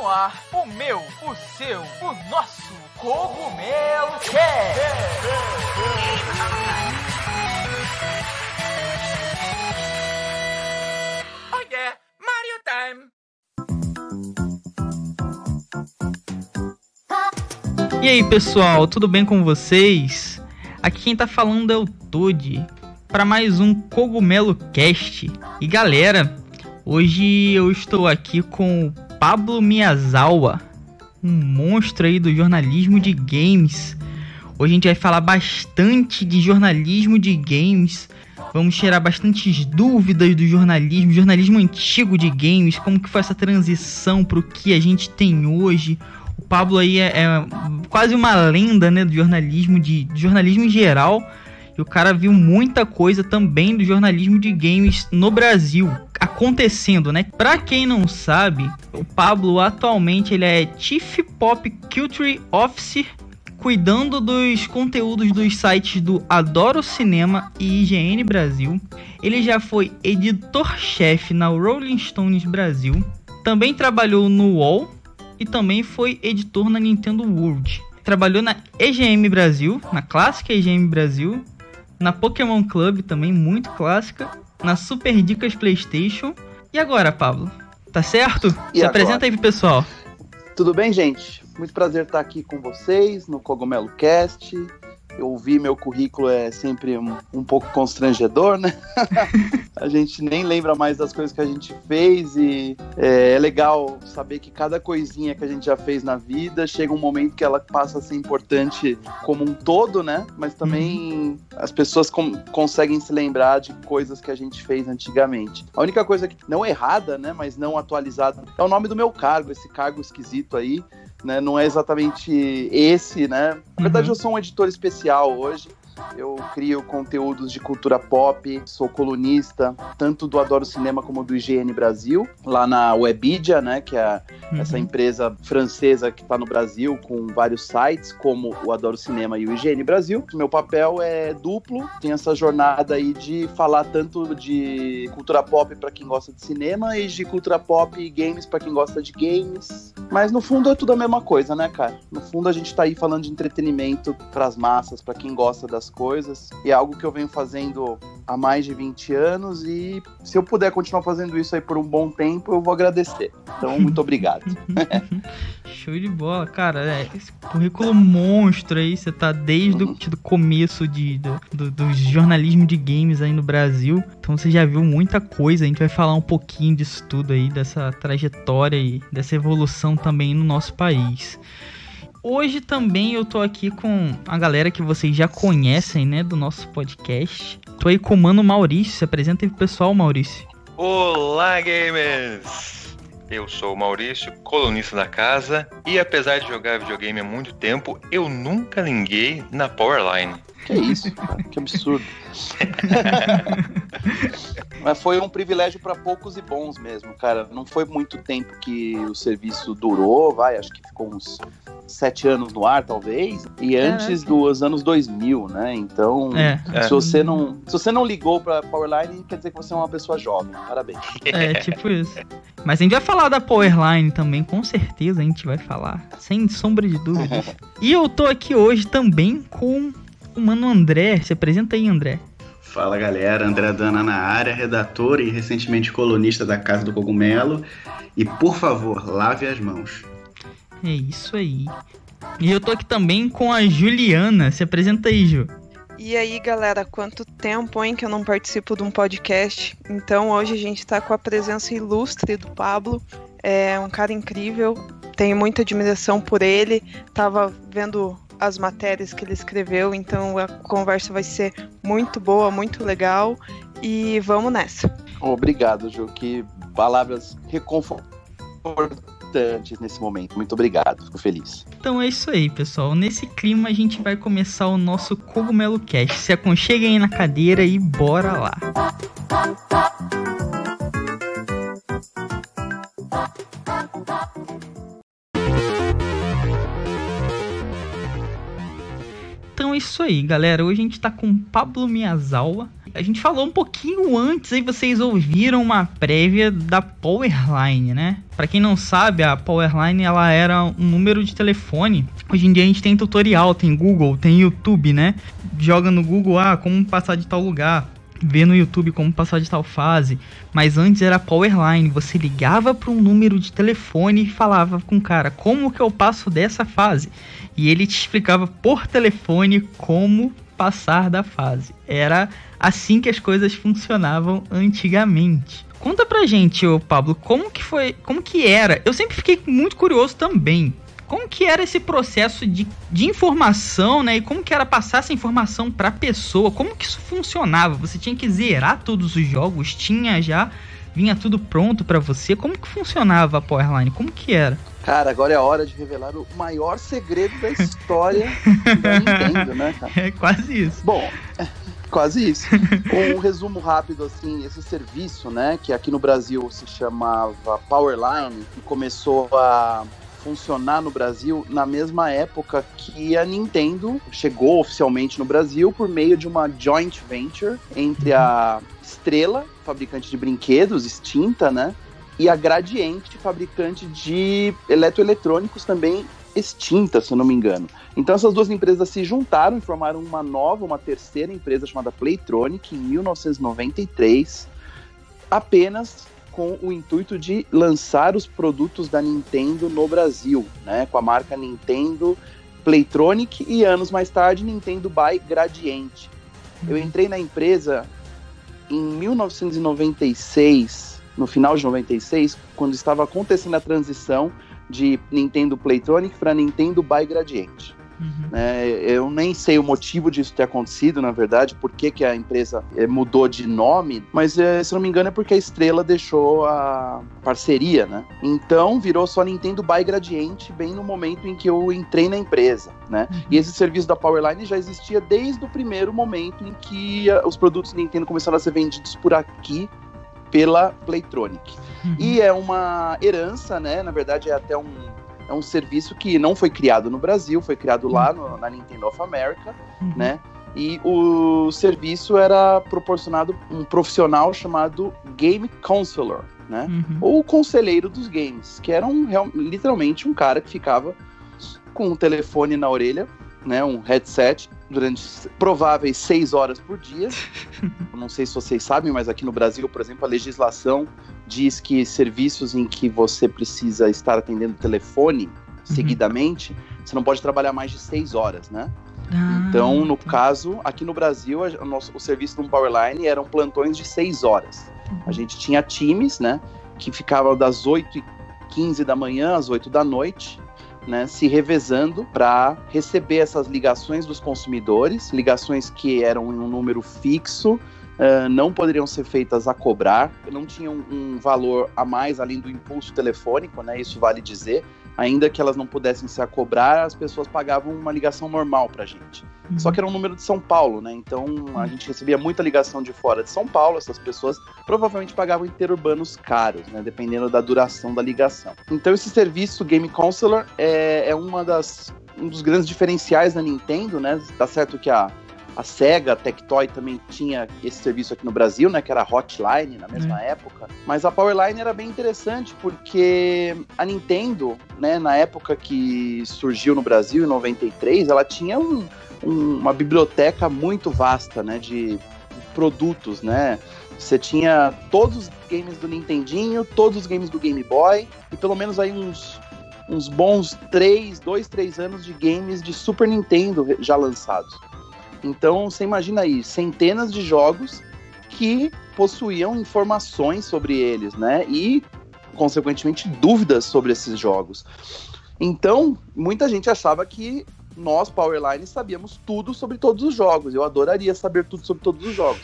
no ar o meu, o seu, o nosso Cogumelo Cast. Oh yeah, Mario Time. E aí pessoal, tudo bem com vocês? Aqui quem tá falando é o Toad para mais um Cogumelo Cast. E galera, hoje eu estou aqui com o Pablo Miyazawa, um monstro aí do jornalismo de games. Hoje a gente vai falar bastante de jornalismo de games. Vamos tirar bastantes dúvidas do jornalismo, jornalismo antigo de games, como que foi essa transição para o que a gente tem hoje. O Pablo aí é, é quase uma lenda, né, do jornalismo de, de jornalismo em geral. O cara viu muita coisa também do jornalismo de games no Brasil acontecendo, né? Pra quem não sabe, o Pablo atualmente ele é Chief Pop Culture Officer, cuidando dos conteúdos dos sites do Adoro Cinema e IGN Brasil. Ele já foi editor-chefe na Rolling Stones Brasil. Também trabalhou no UOL e também foi editor na Nintendo World. Trabalhou na EGM Brasil, na clássica EGM Brasil, na Pokémon Club também muito clássica, na Super Dicas PlayStation. E agora, Pablo? Tá certo? E Se agora? apresenta aí pro pessoal. Tudo bem, gente? Muito prazer estar aqui com vocês no Cogumelo Cast. Ouvir meu currículo é sempre um, um pouco constrangedor, né? a gente nem lembra mais das coisas que a gente fez e é, é legal saber que cada coisinha que a gente já fez na vida chega um momento que ela passa a ser importante como um todo, né? Mas também as pessoas com- conseguem se lembrar de coisas que a gente fez antigamente. A única coisa que não errada, né? Mas não atualizada é o nome do meu cargo, esse cargo esquisito aí né? Não é exatamente esse, né? Na verdade, Uhum. eu sou um editor especial hoje. Eu crio conteúdos de cultura pop, sou colunista tanto do Adoro Cinema como do IGN Brasil, lá na Webidia, né, que é essa Uhum. empresa francesa que está no Brasil com vários sites, como o Adoro Cinema e o IGN Brasil. Meu papel é duplo, tem essa jornada aí de falar tanto de cultura pop para quem gosta de cinema e de cultura pop e games para quem gosta de games. Mas no fundo é tudo a mesma coisa, né, cara? No fundo a gente tá aí falando de entretenimento para as massas, para quem gosta das coisas. E é algo que eu venho fazendo há mais de 20 anos e se eu puder continuar fazendo isso aí por um bom tempo, eu vou agradecer. Então, muito obrigado. Show de bola, cara. É, esse currículo monstro aí, você tá desde o do começo de, do, do, do jornalismo de games aí no Brasil. Então você já viu muita coisa. A gente vai falar um pouquinho disso tudo aí, dessa trajetória e dessa evolução também no nosso país. Hoje também eu tô aqui com a galera que vocês já conhecem, né, do nosso podcast. Tô aí com o Mano Maurício. Se apresenta aí pro pessoal, Maurício. Olá, gamers! Eu sou o Maurício, colunista da casa, e apesar de jogar videogame há muito tempo, eu nunca linguei na Powerline. Que isso, cara? Que absurdo. Mas foi um privilégio para poucos e bons mesmo, cara. Não foi muito tempo que o serviço durou, vai, acho que ficou uns sete anos no ar, talvez. E antes dos anos 2000, né? Então, É, É. se você não, se você não ligou para Powerline, quer dizer que você é uma pessoa jovem. Parabéns. É, tipo isso. Mas a gente vai falar da Powerline também, com certeza a gente vai falar, sem sombra de dúvidas. E eu tô aqui hoje também com o mano André. Se apresenta aí, André. Fala galera, André Dana na área, redator e recentemente colunista da Casa do Cogumelo. E por favor, lave as mãos. É isso aí. E eu tô aqui também com a Juliana. Se apresenta aí, Ju. E aí, galera, quanto tempo, hein, que eu não participo de um podcast. Então, hoje a gente tá com a presença ilustre do Pablo. É um cara incrível, tenho muita admiração por ele. Tava vendo as matérias que ele escreveu, então a conversa vai ser muito boa, muito legal. E vamos nessa. Obrigado, Ju. Que palavras reconfortantes nesse momento. Muito obrigado. Fico feliz. Então é isso aí, pessoal. Nesse clima a gente vai começar o nosso Cogumelo Cast. Se aconcheguem aí na cadeira e bora lá. Então é isso aí, galera. Hoje a gente tá com Pablo Miyazawa. A gente falou um pouquinho antes aí, vocês ouviram uma prévia da Powerline, né? Para quem não sabe, a Powerline ela era um número de telefone. Hoje em dia a gente tem tutorial, tem Google, tem YouTube, né? Joga no Google, ah, como passar de tal lugar ver no YouTube como passar de tal fase, mas antes era Powerline, você ligava para um número de telefone e falava com o cara, como que eu passo dessa fase? E ele te explicava por telefone como passar da fase. Era assim que as coisas funcionavam antigamente. Conta pra gente, ô Pablo, como que foi, como que era? Eu sempre fiquei muito curioso também. Como que era esse processo de, de informação, né? E como que era passar essa informação pra pessoa? Como que isso funcionava? Você tinha que zerar todos os jogos? Tinha já? Vinha tudo pronto para você? Como que funcionava a Powerline? Como que era? Cara, agora é a hora de revelar o maior segredo da história da Nintendo, né, cara? É quase isso. Bom, quase isso. Um resumo rápido, assim, esse serviço, né, que aqui no Brasil se chamava Powerline, que começou a funcionar no Brasil na mesma época que a Nintendo chegou oficialmente no Brasil por meio de uma joint venture entre a Estrela, fabricante de brinquedos, extinta, né? E a Gradiente, fabricante de eletroeletrônicos também extinta, se eu não me engano. Então essas duas empresas se juntaram e formaram uma nova, uma terceira empresa chamada Playtronic em 1993, apenas com o intuito de lançar os produtos da Nintendo no Brasil, né, com a marca Nintendo Playtronic e anos mais tarde Nintendo by Gradiente. Eu entrei na empresa em 1996, no final de 96, quando estava acontecendo a transição de Nintendo Playtronic para Nintendo by Gradiente. Uhum. É, eu nem sei o motivo disso ter acontecido, na verdade, por que, que a empresa é, mudou de nome, mas é, se não me engano é porque a Estrela deixou a parceria, né? Então virou só Nintendo by Gradiente bem no momento em que eu entrei na empresa, né? Uhum. E esse serviço da Powerline já existia desde o primeiro momento em que a, os produtos Nintendo começaram a ser vendidos por aqui pela Playtronic. Uhum. E é uma herança, né? Na verdade, é até um é um serviço que não foi criado no Brasil, foi criado lá no, na Nintendo of America, uhum. né? E o serviço era proporcionado um profissional chamado Game Counselor, né? Uhum. Ou conselheiro dos games, que era um, literalmente um cara que ficava com um telefone na orelha, né? Um headset durante prováveis seis horas por dia. não sei se vocês sabem, mas aqui no Brasil, por exemplo, a legislação diz que serviços em que você precisa estar atendendo telefone uhum. seguidamente, você não pode trabalhar mais de seis horas, né? Ah, então, no tá. caso, aqui no Brasil, o, nosso, o serviço do Powerline eram plantões de seis horas. Uhum. A gente tinha times, né, que ficavam das 8 e 15 da manhã às 8 da noite, né, se revezando para receber essas ligações dos consumidores, ligações que eram em um número fixo, uh, não poderiam ser feitas a cobrar, não tinham um valor a mais além do impulso telefônico, né? Isso vale dizer. Ainda que elas não pudessem ser a cobrar, as pessoas pagavam uma ligação normal pra gente. Uhum. Só que era um número de São Paulo, né? Então a gente recebia muita ligação de fora de São Paulo, essas pessoas provavelmente pagavam interurbanos caros, né? Dependendo da duração da ligação. Então esse serviço Game Counselor é, é uma das um dos grandes diferenciais da Nintendo, né? Tá certo que a a Sega, a Tectoy também tinha esse serviço aqui no Brasil, né? Que era a Hotline na mesma é. época. Mas a Powerline era bem interessante porque a Nintendo, né? Na época que surgiu no Brasil, em 93, ela tinha um, um, uma biblioteca muito vasta, né? De produtos, né? Você tinha todos os games do Nintendinho, todos os games do Game Boy e pelo menos aí uns uns bons três, dois, três anos de games de Super Nintendo já lançados. Então, você imagina aí, centenas de jogos que possuíam informações sobre eles, né? E, consequentemente, dúvidas sobre esses jogos. Então, muita gente achava que nós, Powerline, sabíamos tudo sobre todos os jogos. Eu adoraria saber tudo sobre todos os jogos.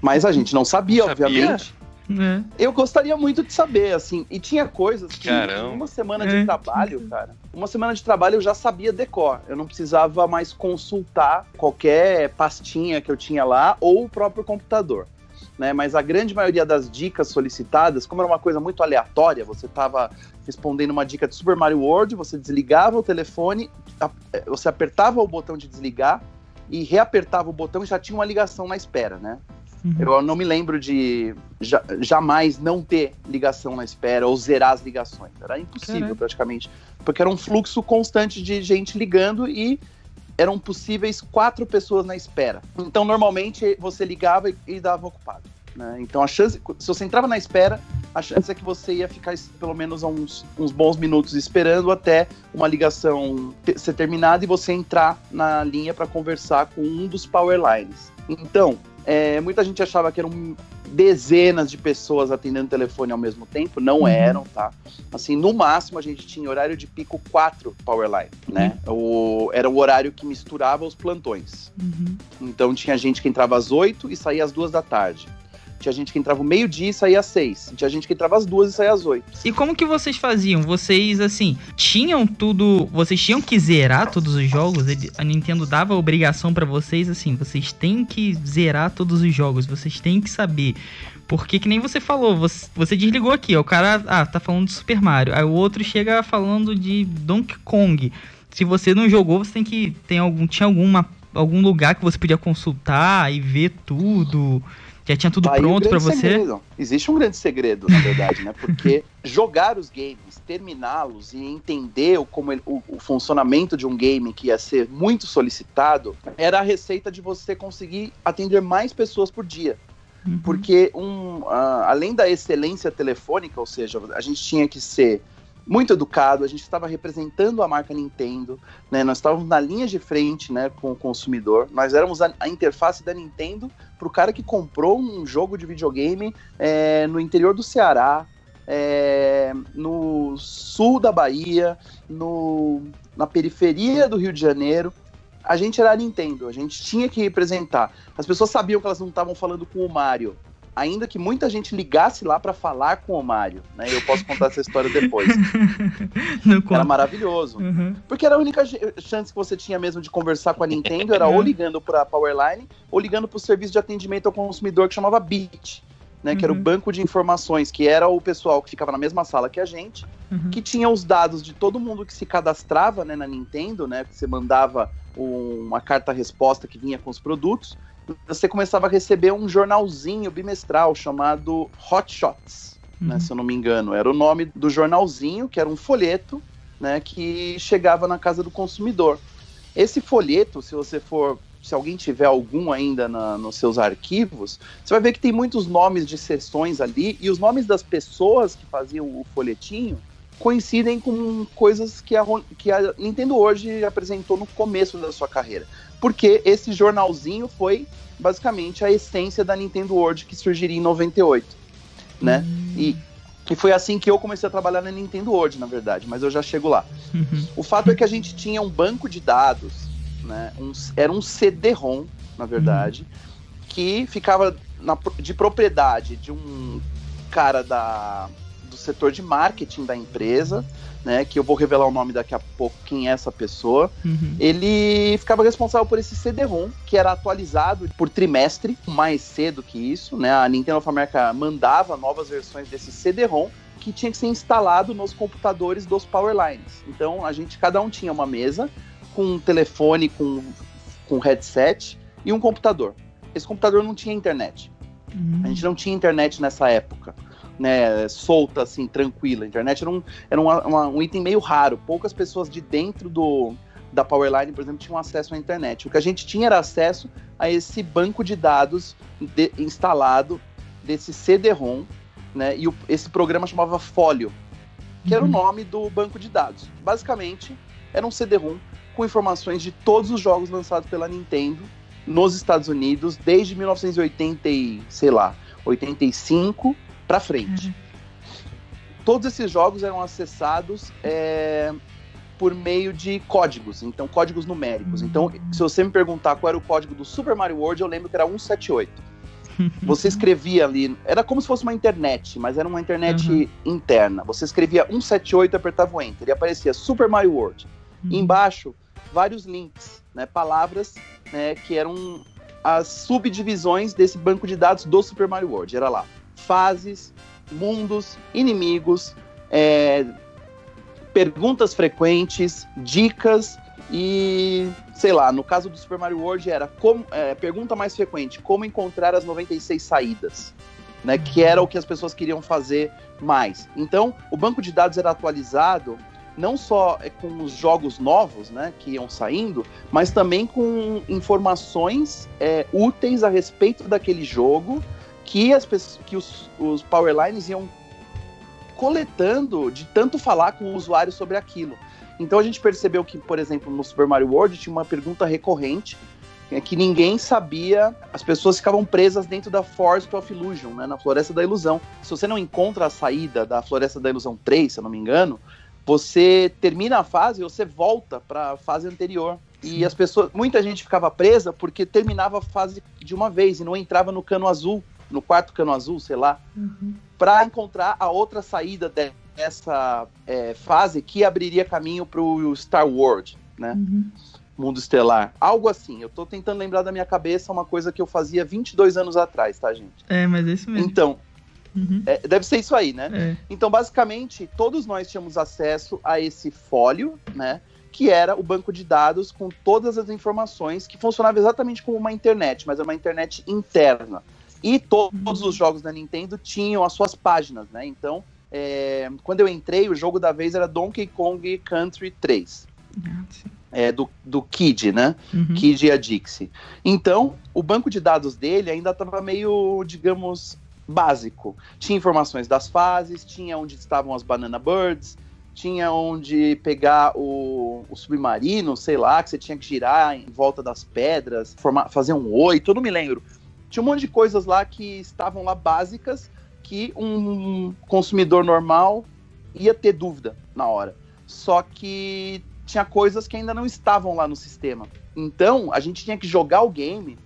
Mas a gente não sabia, sabia? obviamente. É. Eu gostaria muito de saber, assim. E tinha coisas que Caramba. uma semana de é. trabalho, cara. Uma semana de trabalho eu já sabia decor. Eu não precisava mais consultar qualquer pastinha que eu tinha lá ou o próprio computador. Né, mas a grande maioria das dicas solicitadas, como era uma coisa muito aleatória, você estava respondendo uma dica de Super Mario World, você desligava o telefone, você apertava o botão de desligar e reapertava o botão e já tinha uma ligação na espera, né? Uhum. Eu não me lembro de ja- jamais não ter ligação na espera ou zerar as ligações. Era impossível Caraca. praticamente, porque era um fluxo constante de gente ligando e eram possíveis quatro pessoas na espera. Então normalmente você ligava e, e dava ocupado. né? Então a chance, se você entrava na espera, a chance é que você ia ficar pelo menos uns, uns bons minutos esperando até uma ligação ser terminada e você entrar na linha para conversar com um dos power lines. Então, é, muita gente achava que eram dezenas de pessoas atendendo o telefone ao mesmo tempo, não Uhum. eram, tá? Assim, no máximo a gente tinha horário de pico quatro power line, né? O, era o horário que misturava os plantões. Uhum. Então tinha gente que entrava às 8 e saía às duas da tarde. Tinha gente que entrava meio-dia e saía às 6. Tinha gente que entrava às duas e saía às 8. E como que vocês faziam? Vocês, assim, tinham tudo. Vocês tinham que zerar todos os jogos? A Nintendo dava a obrigação pra vocês, assim, vocês têm que zerar todos os jogos, vocês têm que saber. Porque que nem você falou, você, você desligou aqui, ó, o cara, ah, tá falando de Super Mario. Aí o outro chega falando de Donkey Kong. Se você não jogou, você tem que. Tem algum, tinha alguma, algum lugar que você podia consultar e ver tudo. Já tinha tudo Tá pronto grande você? segredo. Existe um grande segredo, na verdade, né? Porque jogar os games, terminá-los e entender o, como ele- o, o funcionamento de um game que ia ser muito solicitado era a receita de você conseguir atender mais pessoas por dia. Uhum. Porque um, ah, além da excelência telefônica, ou seja, a gente tinha que ser muito educado, a gente estava representando a marca Nintendo, né? Nós estávamos na linha de frente, né, com o consumidor. Nós éramos a, a interface da Nintendo para o cara que comprou um jogo de videogame é, no interior do Ceará, é, no sul da Bahia, no, na periferia do Rio de Janeiro. A gente era a Nintendo, a gente tinha que representar. As pessoas sabiam que elas não estavam falando com o Mario, ainda que muita gente ligasse lá para falar com o Mario. Né? Eu posso contar essa história depois. Era maravilhoso. Uhum. Porque era a única chance que você tinha mesmo de conversar com a Nintendo, era ou ligando para Powerline ou ligando para o serviço de atendimento ao consumidor que chamava BIT, né, que era o Uhum. banco de informações, que era o pessoal que ficava na mesma sala que a gente, Uhum. que tinha os dados de todo mundo que se cadastrava né, na Nintendo, né, que você mandava um- uma carta-resposta que vinha com os produtos, você começava a receber um jornalzinho bimestral chamado Hot Shots né, Uhum. se eu não me engano. Era o nome do jornalzinho, que era um folheto, né, que chegava na casa do consumidor. Esse folheto, se você for, se alguém tiver algum ainda na- nos seus arquivos, você vai ver que tem muitos nomes de sessões ali e os nomes das pessoas que faziam o folhetinho coincidem com coisas que a, que a Nintendo hoje apresentou no começo da sua carreira. Porque esse jornalzinho foi basicamente a essência da Nintendo World que surgiria em 98 né? E, e foi assim que eu comecei a trabalhar na Nintendo World, na verdade, mas eu já chego lá. Uhum. O fato é que a gente tinha um banco de dados, né? Um, era um CD-ROM, na verdade, que ficava na de propriedade de um cara da, do setor de marketing da empresa, né? Que eu vou revelar o nome daqui a pouco, quem é essa pessoa Uhum. ele ficava responsável por esse CD-ROM, que era atualizado por trimestre, mais cedo que isso, né? A Nintendo of America mandava novas versões desse CD-ROM que tinha que ser instalado nos computadores dos Powerlines. Então a gente, cada um tinha uma mesa com um telefone, com, com headset e um computador. Esse computador não tinha internet. Uhum. A gente não tinha internet nessa época, né? Solta, assim, tranquila. A internet era, um, era uma- uma- um item meio raro. Poucas pessoas de dentro do, da Powerline, por exemplo, tinham acesso à internet. O que a gente tinha era acesso a esse banco de dados de- instalado desse CD-ROM, né? E o- esse programa chamava Folio, que era o Uhum. nome do banco de dados. Basicamente, era um CD-ROM com informações de todos os jogos lançados pela Nintendo nos Estados Unidos desde 1980 e, sei lá, 85 para frente. Todos esses jogos eram acessados é, por meio de códigos, então códigos numéricos. Então, se você me perguntar qual era o código do Super Mario World, eu lembro que era 178. Você escrevia ali, era como se fosse uma internet, mas era uma internet Uhum. interna. Você escrevia 178 e apertava o enter, e aparecia Super Mario World. E embaixo, vários links, né, palavras né, que eram as subdivisões desse banco de dados do Super Mario World. Era lá, fases, mundos, inimigos, é, perguntas frequentes, dicas, E, sei lá, no caso do Super Mario World era como, é, pergunta mais frequente, como encontrar as 96 saídas, né? Que era o que as pessoas queriam fazer mais. Então, o banco de dados era atualizado não só é, com os jogos novos, né, que iam saindo, mas também com informações é, úteis a respeito daquele jogo que, as, que os, os Powerlines iam coletando de tanto falar com o usuário sobre aquilo. Então a gente percebeu que, por exemplo, no Super Mario World tinha uma pergunta recorrente é que ninguém sabia, as pessoas ficavam presas dentro da Forest of Illusion, né, na Floresta da Ilusão. Se você não encontra a saída da Floresta da Ilusão 3, se eu não me engano, você termina a fase e você volta para a fase anterior. E as pessoas, muita gente ficava presa porque terminava a fase de uma vez e não entrava no cano azul, no quarto cano azul, sei lá, uhum. para encontrar a outra saída dessa é, fase que abriria caminho para o Star World, né? Uhum. Mundo Estelar. Algo assim. Eu tô tentando lembrar da minha cabeça uma coisa que eu fazia 22 anos atrás, tá, gente? É, mas é isso mesmo. Então, Uhum. É, deve ser isso aí, né? É. Então, basicamente, todos nós tínhamos acesso a esse fólio, né? Que era o banco de dados com todas as informações, que funcionava exatamente como uma internet, mas é uma internet interna. E to todos os jogos da Nintendo tinham as suas páginas, né? Então, é, quando eu entrei, o jogo da vez era Donkey Kong Country 3. Ah, é, do, do Kid, né? Uhum. Kid e a Dixie. Então, o banco de dados dele ainda estava meio, digamos, básico. Tinha informações das fases, tinha onde estavam as Banana Birds, tinha onde pegar o, o, submarino, sei lá, que você tinha que girar em volta das pedras, formar, fazer um oito, eu não me lembro. Tinha um monte de coisas lá que estavam lá básicas que um consumidor normal ia ter dúvida na hora. Só que tinha coisas que ainda não estavam lá no sistema. Então, a gente tinha que jogar o game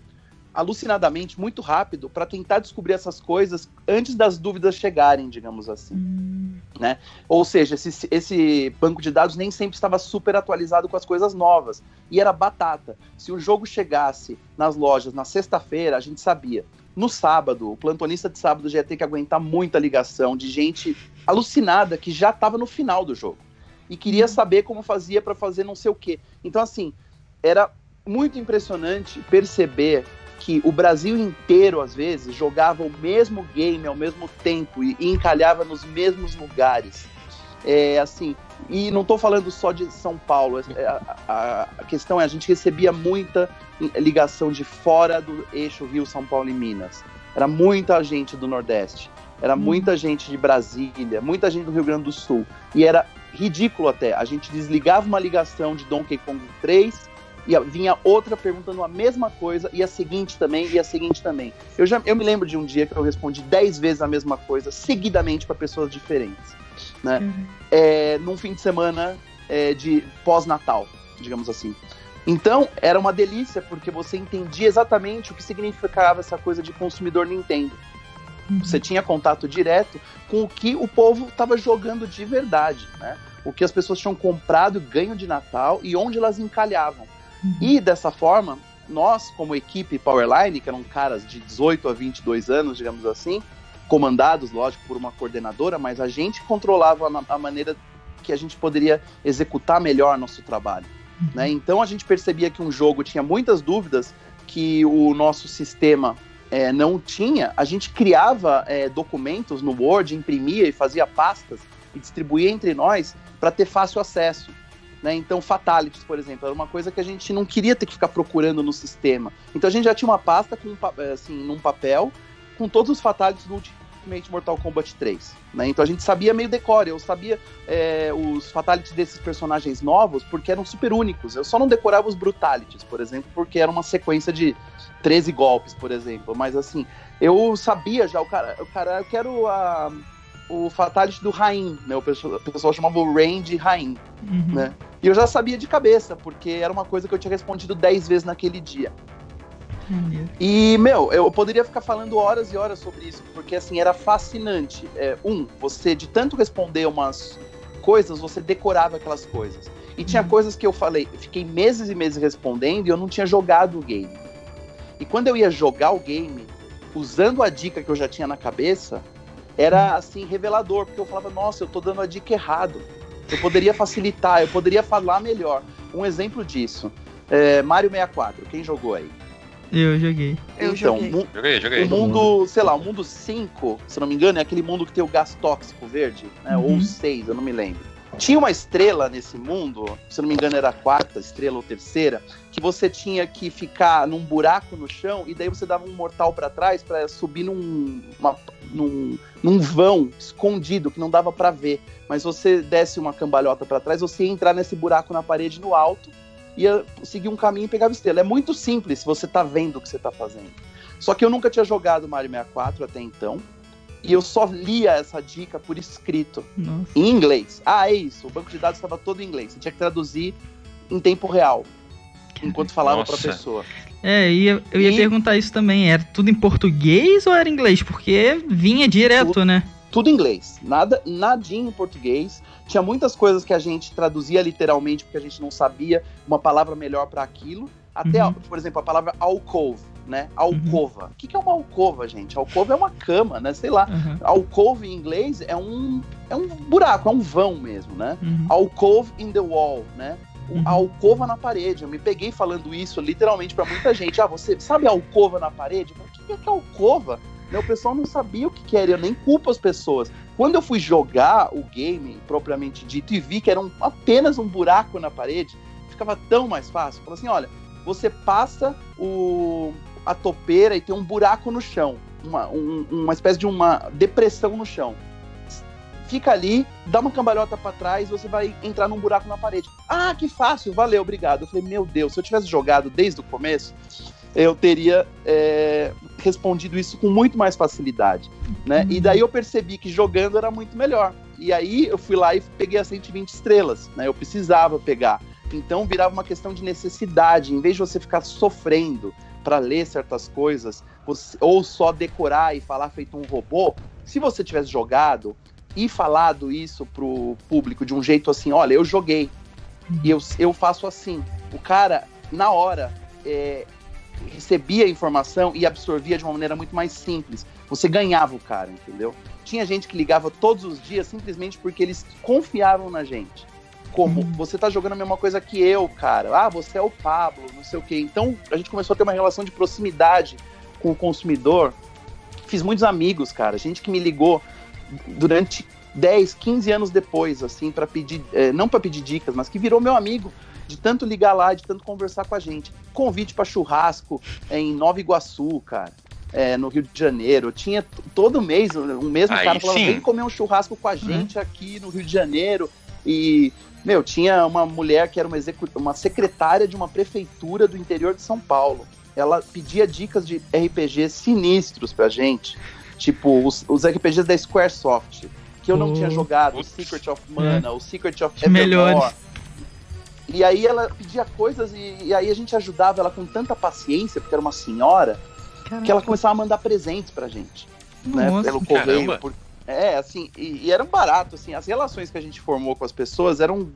alucinadamente, muito rápido, para tentar descobrir essas coisas antes das dúvidas chegarem, digamos assim. Hum. Né? Ou seja, esse, esse banco de dados nem sempre estava super atualizado com as coisas novas. E era batata. Se o jogo chegasse nas lojas na sexta-feira, a gente sabia. No sábado, o plantonista de sábado já ia ter que aguentar muita ligação de gente alucinada que já estava no final do jogo e queria hum. saber como fazia para fazer não sei o quê. Então, assim, era muito impressionante perceber que o Brasil inteiro, às vezes, jogava o mesmo game ao mesmo tempo e, e encalhava nos mesmos lugares. É, assim, e não estou falando só de São Paulo, é, a, a, a, questão é, a gente recebia muita ligação de fora do eixo Rio, São Paulo e Minas. Era muita gente do Nordeste, era hum. muita gente de Brasília, muita gente do Rio Grande do Sul. E era ridículo até, a gente desligava uma ligação de Donkey Kong 3 e vinha outra perguntando a mesma coisa, e a seguinte também, e a seguinte também. Eu, já, eu me lembro de um dia que eu respondi dez vezes a mesma coisa, seguidamente para pessoas diferentes. Né? Uhum. É, num fim de semana é, de pós-natal, digamos assim. Então, era uma delícia, porque você entendia exatamente o que significava essa coisa de consumidor Nintendo. Uhum. Você tinha contato direto com o que o povo estava jogando de verdade, né? O que as pessoas tinham comprado, ganho de Natal e onde elas encalhavam. Uhum. E dessa forma, nós, como equipe Powerline, que eram caras de 18 a 22 anos, digamos assim, comandados, lógico, por uma coordenadora, mas a gente controlava a, a maneira que a gente poderia executar melhor nosso trabalho. Uhum. Né? Então a gente percebia que um jogo tinha muitas dúvidas que o nosso sistema é, não tinha, a gente criava é, documentos no Word, imprimia e fazia pastas e distribuía entre nós para ter fácil acesso. Né? Então, fatalities, por exemplo, era uma coisa que a gente não queria ter que ficar procurando no sistema. Então, a gente já tinha uma pasta com, eh, assim, num papel com todos os fatalities do Ultimate Mortal Kombat 3. Né? Então, a gente sabia meio decore. Eu sabia é, os fatalities desses personagens novos porque eram super únicos. Eu só não decorava os brutalities, por exemplo, porque era uma sequência de 13 golpes, por exemplo. Mas, assim, eu sabia já, o cara, o cara eu quero a o Fatality do Rain, né? O pessoal, o pessoal chamava o Rain de Rain, uhum. né? E eu já sabia de cabeça, porque era uma coisa que eu tinha respondido 10 vezes naquele dia. Uhum. E, meu, eu poderia ficar falando horas e horas sobre isso, porque, assim, era fascinante. É, um, você, de tanto responder umas coisas, você decorava aquelas coisas. E tinha uhum. coisas que eu falei, fiquei meses e meses respondendo e eu não tinha jogado o game. E quando eu ia jogar o game, usando a dica que eu já tinha na cabeça, era assim revelador, porque eu falava, nossa, eu tô dando a dica errado. Eu poderia facilitar, eu poderia falar melhor. um exemplo disso. É, Mario 64, quem jogou aí? Eu joguei. Eu então, joguei. mu- Joguei, joguei. o mundo, sei lá, o mundo 5, se não me engano, é aquele mundo que tem o gás tóxico verde, né? Uhum. Ou 6, eu não me lembro. Tinha uma estrela nesse mundo, se não me engano era a quarta estrela ou terceira, que você tinha que ficar num buraco no chão e daí você dava um mortal pra trás pra subir num, uma- num, num vão escondido que não dava pra ver. Mas você desse uma cambalhota pra trás, você ia entrar nesse buraco na parede no alto, ia seguir um caminho e pegava estrela. É muito simples se você tá vendo o que você tá fazendo. Só que eu nunca tinha jogado Mario 64 até então. E eu só lia essa dica por escrito, Nossa. em inglês. Ah, é isso. O banco de dados estava todo em inglês. Você tinha que traduzir em tempo real. Enquanto falava pra Nossa. pessoa. É, ia- eu ia E- perguntar isso também. Era tudo em português ou era inglês? Porque vinha direto, né? Tudo em inglês. Nada, nadinho em português. Tinha muitas coisas que a gente traduzia literalmente porque a gente não sabia uma palavra melhor para aquilo. Até, Uhum. por exemplo, a palavra alcove, né? Alcova. O que, é uma alcova, gente? Alcova é uma cama, né? Sei lá. Aham. Alcove em inglês é um, é um buraco, é um vão mesmo, né? Uhum. Alcove in the wall, né? Uhum. A alcova na parede. Eu me peguei falando isso literalmente pra muita gente. Ah, você sabe alcova na parede? O que é que é alcova? Né, O pessoal não sabia o que, que era, eu nem culpo as pessoas. Quando eu fui jogar o game propriamente dito e vi que era um- apenas um buraco na parede, ficava tão mais fácil. Falei assim: olha, você passa o, a topeira e tem um buraco no chão, uma, um- uma espécie de uma depressão no chão. Fica ali, dá uma cambalhota pra trás, você vai entrar num buraco na parede. Ah, que fácil, valeu, obrigado. Eu falei, meu Deus, se eu tivesse jogado desde o começo, eu teria é, respondido isso com muito mais facilidade, né? E daí eu percebi que jogando era muito melhor. E aí eu fui lá e peguei as 120 estrelas, né? Eu precisava pegar. Então virava uma questão de necessidade. Em vez de você ficar sofrendo para ler certas coisas, você- ou só decorar e falar feito um robô, se você tivesse jogado e falado isso pro público de um jeito assim, olha, eu joguei e eu, eu faço assim. O cara, na hora, é, recebia a informação e absorvia de uma maneira muito mais simples. Você ganhava o cara, entendeu? Tinha gente que ligava todos os dias simplesmente porque eles confiavam na gente. Como, Uhum. você tá jogando a mesma coisa que eu, cara. Ah, você é o Pablo, não sei o quê. Então, a gente começou a ter uma relação de proximidade com o consumidor. Fiz muitos amigos, cara. Gente que me ligou durante 10, 15 anos depois, assim, para pedir, eh, não para pedir dicas, mas que virou meu amigo, de tanto ligar lá, de tanto conversar com a gente. Convite para churrasco em Nova Iguaçu, cara. eh, no Rio de Janeiro, Eu tinha todo mês, um o Aí cara falava, sim. vem comer um churrasco com a gente aqui no Rio de Janeiro. E, meu, tinha uma mulher que era uma, uma secretária de uma prefeitura do interior de São Paulo. Ela pedia dicas de RPGs sinistros pra gente. Tipo, os, os RPGs da Squaresoft, que eu não Oh. tinha jogado, o. Secret of Mana, o Secret of Evermore. E aí ela pedia coisas e, e aí a gente ajudava ela com tanta paciência, porque era uma senhora, que ela começava a mandar presentes pra gente né, pelo correio. caramba. por- É, assim, e, e era barato, assim, as relações que a gente formou com as pessoas eram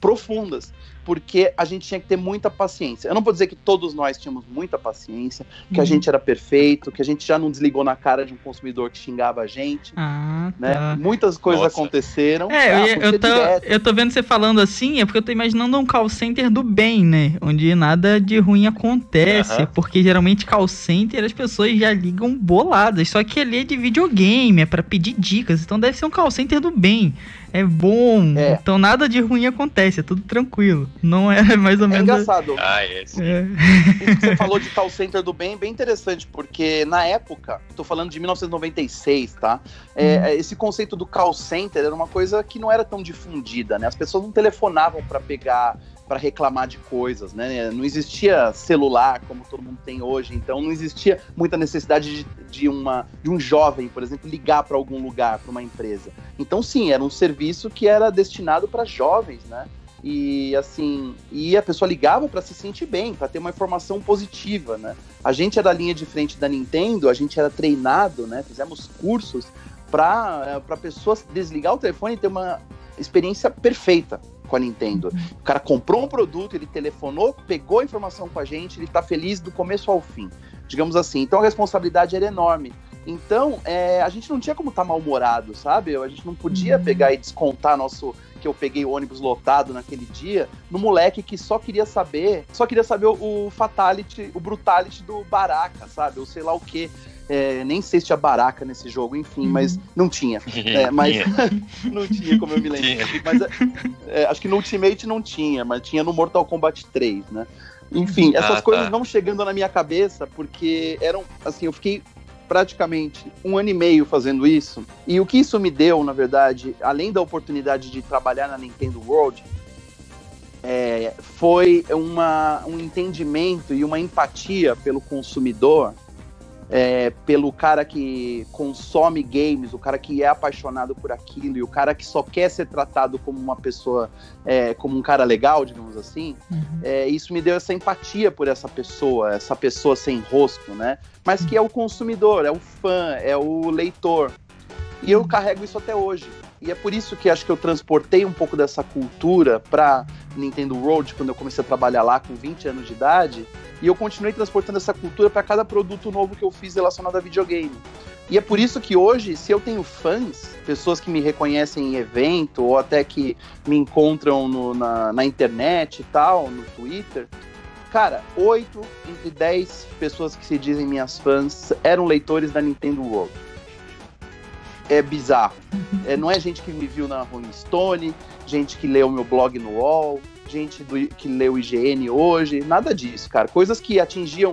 profundas, porque a gente tinha que ter muita paciência. Eu não vou dizer que todos nós tínhamos muita paciência, que a Uhum. gente era perfeito, que a gente já não desligou na cara de um consumidor que xingava a gente, Ah, né? tá. Muitas coisas Nossa. aconteceram. É, eu, Ah, eu, tô, direto. eu tô vendo você falando assim, é porque eu tô imaginando um call center do bem, né? Onde nada de ruim acontece. Aham. Porque geralmente call center as pessoas já ligam boladas. Só que ali é de videogame, é pra pedir dicas. Então deve ser um call center do bem. É bom. É. Então nada de ruim acontece, é tudo tranquilo. Não é mais ou É menos. engraçado. Ah, é. sim. É. Isso que você falou de call center do bem, é bem interessante, porque na época, tô falando de 1996, tá? É, Esse conceito do call center era uma coisa que não era tão difundida, né? As pessoas não telefonavam para pegar, para reclamar de coisas, né? Não existia celular como todo mundo tem hoje, então não existia muita necessidade de, de uma, de um jovem, por exemplo, ligar para algum lugar, para uma empresa. Então, sim, era um serviço que era destinado para jovens, né? E assim, e a pessoa ligava para se sentir bem, para ter uma informação positiva, né? A gente era a linha de frente da Nintendo, a gente era treinado, né? Fizemos cursos para para pessoas desligar o telefone e ter uma experiência perfeita com a Nintendo. O cara comprou um produto, ele telefonou, pegou a informação com a gente, ele tá feliz do começo ao fim, digamos assim. Então a responsabilidade era enorme. Então, é, a gente não tinha como estar mal-humorado, sabe? A gente não podia Uhum. pegar e descontar nosso que eu peguei o ônibus lotado naquele dia, no moleque que só queria saber, só queria saber o, o fatality, o brutality do Baraka, sabe? Ou sei lá o que. É, nem sei se tinha Baraka nesse jogo, enfim, uhum. mas não tinha. É, mas não tinha, como eu me lembro. Mas, é, acho que no Ultimate não tinha, mas tinha no Mortal Kombat 3, né? Enfim, essas ah, coisas tá. não chegando na minha cabeça, porque eram, assim, eu fiquei praticamente um ano e meio fazendo isso. E o que isso me deu, na verdade, além da oportunidade de trabalhar na Nintendo World, é, foi uma, um entendimento e uma empatia pelo consumidor é, pelo cara que consome games, o cara que é apaixonado por aquilo e o cara que só quer ser tratado como uma pessoa, é, como um cara legal, digamos assim, uhum. é, isso me deu essa empatia por essa pessoa, essa pessoa sem rosto, né? Mas que é o consumidor, é o fã, é o leitor. E eu carrego isso até hoje. E é por isso que acho que eu transportei um pouco dessa cultura para Nintendo World quando eu comecei a trabalhar lá com 20 anos de idade, e eu continuei transportando essa cultura para cada produto novo que eu fiz relacionado a videogame. E é por isso que hoje, se eu tenho fãs, pessoas que me reconhecem em evento, ou até que me encontram no, na, na internet e tal, no Twitter, cara, 8 entre 10 pessoas que se dizem minhas fãs eram leitores da Nintendo World é bizarro. É, não é gente que me viu na Rolling Stone, gente que leu meu blog no UOL, gente do, que leu IGN hoje, nada disso, cara. Coisas que atingiam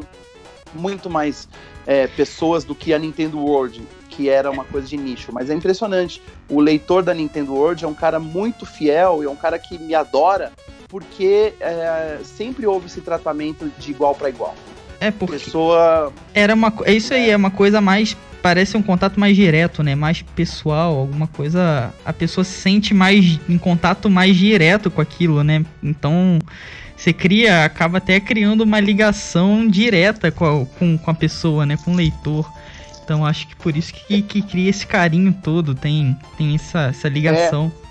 muito mais é, pessoas do que a Nintendo World, que era uma coisa de nicho. Mas é impressionante. O leitor da Nintendo World é um cara muito fiel e é um cara que me adora porque é, sempre houve esse tratamento de igual para igual. É porque pessoa era uma é isso aí é uma coisa mais parece um contato mais direto, né? Mais pessoal, alguma coisa. A pessoa se sente mais em contato mais direto com aquilo, né? Então você cria, acaba até criando uma ligação direta com a, com, com a pessoa, né? Com o leitor. Então acho que por isso que, que cria esse carinho todo, tem, tem essa, essa ligação. É.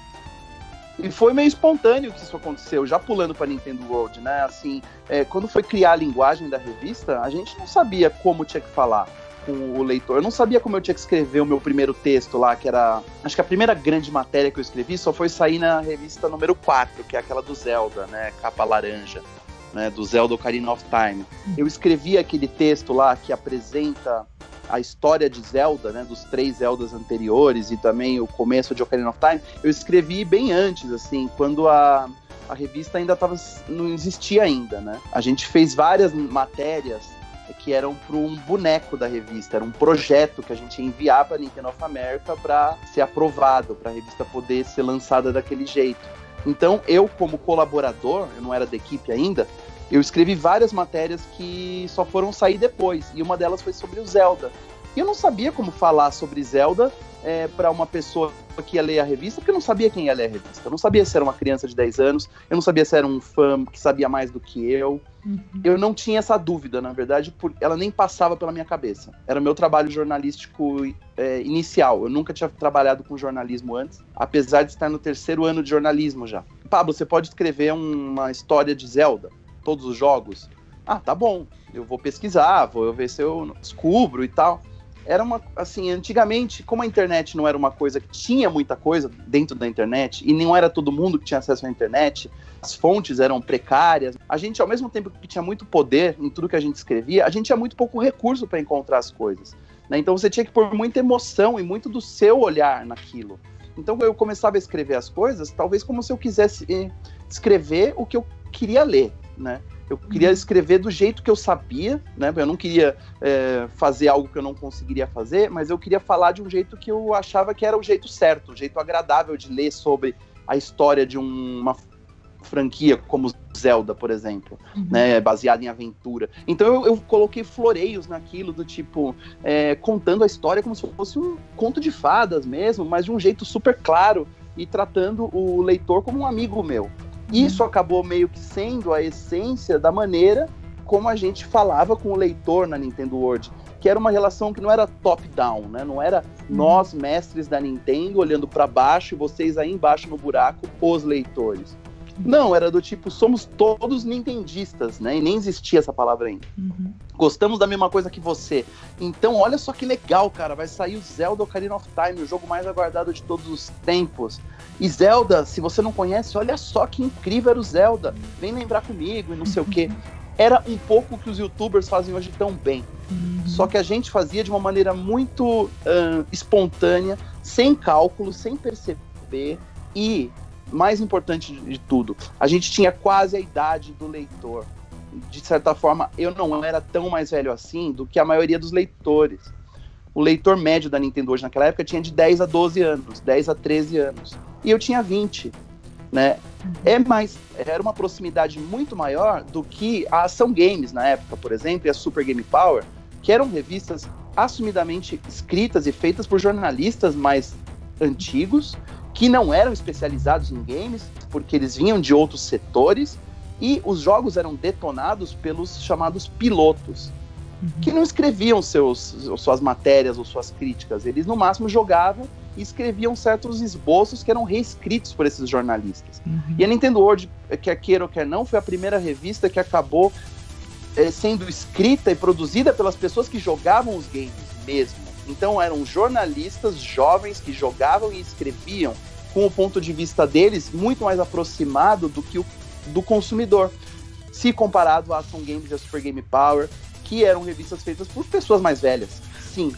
E foi meio espontâneo que isso aconteceu, já pulando para Nintendo World, né? Assim, é, quando foi criar a linguagem da revista, a gente não sabia como tinha que falar com o leitor. Eu não sabia como eu tinha que escrever o meu primeiro texto lá, que era. Acho que a primeira grande matéria que eu escrevi só foi sair na revista número 4, que é aquela do Zelda, né? Capa laranja. Né, do Zelda Ocarina of Time. Eu escrevi aquele texto lá que apresenta a história de Zelda, né, dos três Zeldas anteriores e também o começo de Ocarina of Time, eu escrevi bem antes, assim, quando a, a revista ainda tava, não existia ainda, né? A gente fez várias matérias que eram para um boneco da revista, era um projeto que a gente ia enviar para Nintendo of America para ser aprovado, para a revista poder ser lançada daquele jeito. Então, eu como colaborador, eu não era da equipe ainda, eu escrevi várias matérias que só foram sair depois, e uma delas foi sobre o Zelda. E eu não sabia como falar sobre Zelda é, para uma pessoa que ia ler a revista, porque eu não sabia quem ia ler a revista. Eu não sabia se era uma criança de 10 anos, eu não sabia se era um fã que sabia mais do que eu. Uhum. Eu não tinha essa dúvida, na verdade, por, ela nem passava pela minha cabeça. Era meu trabalho jornalístico é, inicial. Eu nunca tinha trabalhado com jornalismo antes, apesar de estar no terceiro ano de jornalismo já. Pablo, você pode escrever uma história de Zelda? Todos os jogos? Ah, tá bom. Eu vou pesquisar, vou ver se eu descubro e tal era uma assim, antigamente, como a internet não era uma coisa que tinha muita coisa dentro da internet e não era todo mundo que tinha acesso à internet, as fontes eram precárias. A gente, ao mesmo tempo que tinha muito poder em tudo que a gente escrevia, a gente tinha muito pouco recurso para encontrar as coisas. Né? Então você tinha que pôr muita emoção e muito do seu olhar naquilo. Então eu começava a escrever as coisas, talvez como se eu quisesse eh, escrever o que eu queria ler, né? Eu queria escrever do jeito que eu sabia, né? Eu não queria é, fazer algo que eu não conseguiria fazer, mas eu queria falar de um jeito que eu achava que era o jeito certo, o jeito agradável de ler sobre a história de um, uma franquia como Zelda, por exemplo, uhum. né, baseada em aventura. Então eu, eu, coloquei floreios naquilo do tipo é, contando a história como se fosse um conto de fadas mesmo, mas de um jeito super claro e tratando o leitor como um amigo meu. Isso acabou meio que sendo a essência da maneira como a gente falava com o leitor na Nintendo World, que era uma relação que não era top-down, né? Não era nós, mestres da Nintendo, olhando para baixo e vocês aí embaixo no buraco, os leitores. Não, era do tipo, somos todos nintendistas, né? E nem existia essa palavra ainda. Uhum. Gostamos da mesma coisa que você. Então, olha só que legal, cara. Vai sair o Zelda Ocarina of Time, o jogo mais aguardado de todos os tempos. E Zelda, se você não conhece, olha só que incrível era o Zelda. Vem lembrar comigo e não sei o quê. Era um pouco o que os youtubers fazem hoje tão bem. Uhum. Só que a gente fazia de uma maneira muito ahn, espontânea, sem cálculo, sem perceber e, mais importante de tudo, a gente tinha quase a idade do leitor. De certa forma, eu não era tão mais velho assim do que a maioria dos leitores. O leitor médio da Nintendo hoje naquela época tinha de 10 a 12 anos, 10 a 13 anos. E eu tinha 20, né? É mais, era uma proximidade muito maior do que a Ação Games na época, por exemplo, e a Super Game Power, que eram revistas assumidamente escritas e feitas por jornalistas mais antigos, que não eram especializados em games, porque eles vinham de outros setores, e os jogos eram detonados pelos chamados pilotos, que não escreviam seus, suas matérias ou suas críticas, eles no máximo jogavam e escreviam certos esboços que eram reescritos por esses jornalistas. Uhum. E a Nintendo World, quer queira ou quer não, foi a primeira revista que acabou eh, sendo escrita e produzida pelas pessoas que jogavam os games mesmo. Então eram jornalistas jovens que jogavam e escreviam com o ponto de vista deles muito mais aproximado do que o do consumidor. Se comparado à Ação Games e à Super Game Power, que eram revistas feitas por pessoas mais velhas. Sim.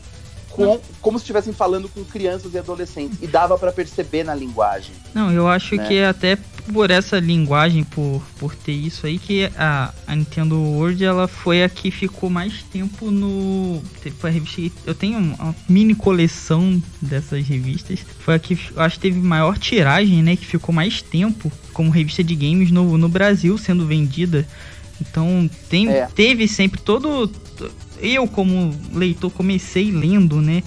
Com, como se estivessem falando com crianças e adolescentes. E dava para perceber na linguagem. Não, eu acho né? que é até por essa linguagem, por, por ter isso aí, que a, a Nintendo World ela foi a que ficou mais tempo no. Foi a revista. Eu tenho uma mini coleção dessas revistas. Foi a que eu acho que teve maior tiragem, né? Que ficou mais tempo como revista de games no, no Brasil sendo vendida. Então tem, É. teve sempre todo. Eu, como leitor, comecei lendo, né?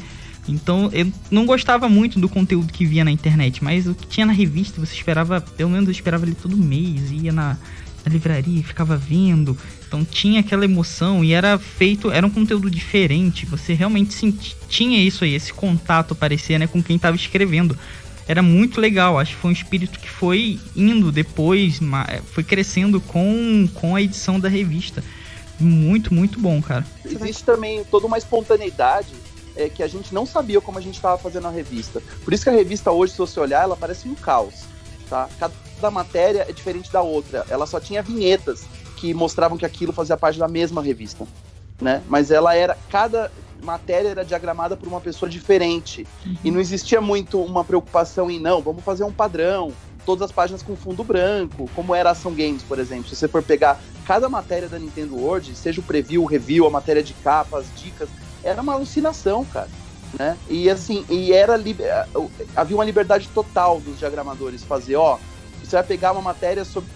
Então eu não gostava muito do conteúdo que via na internet, mas o que tinha na revista você esperava, pelo menos eu esperava ali todo mês, ia na, na livraria e ficava vendo. Então tinha aquela emoção e era feito, era um conteúdo diferente. Você realmente senti, tinha isso aí, esse contato parecia, né, com quem estava escrevendo. Era muito legal, acho que foi um espírito que foi indo depois, foi crescendo com, com a edição da revista. Muito, muito bom, cara. Existe também toda uma espontaneidade é, que a gente não sabia como a gente estava fazendo a revista. Por isso que a revista hoje, se você olhar, ela parece um caos. Tá? Cada matéria é diferente da outra. Ela só tinha vinhetas que mostravam que aquilo fazia parte da mesma revista. Né? Mas ela era. Cada matéria era diagramada por uma pessoa diferente. E não existia muito uma preocupação em não, vamos fazer um padrão. Todas as páginas com fundo branco, como era a Ação Games, por exemplo. Se você for pegar cada matéria da Nintendo World, seja o preview, o review, a matéria de capa, as dicas, era uma alucinação, cara. Né? E assim, e era havia uma liberdade total dos diagramadores fazer, ó, você vai pegar uma matéria sobre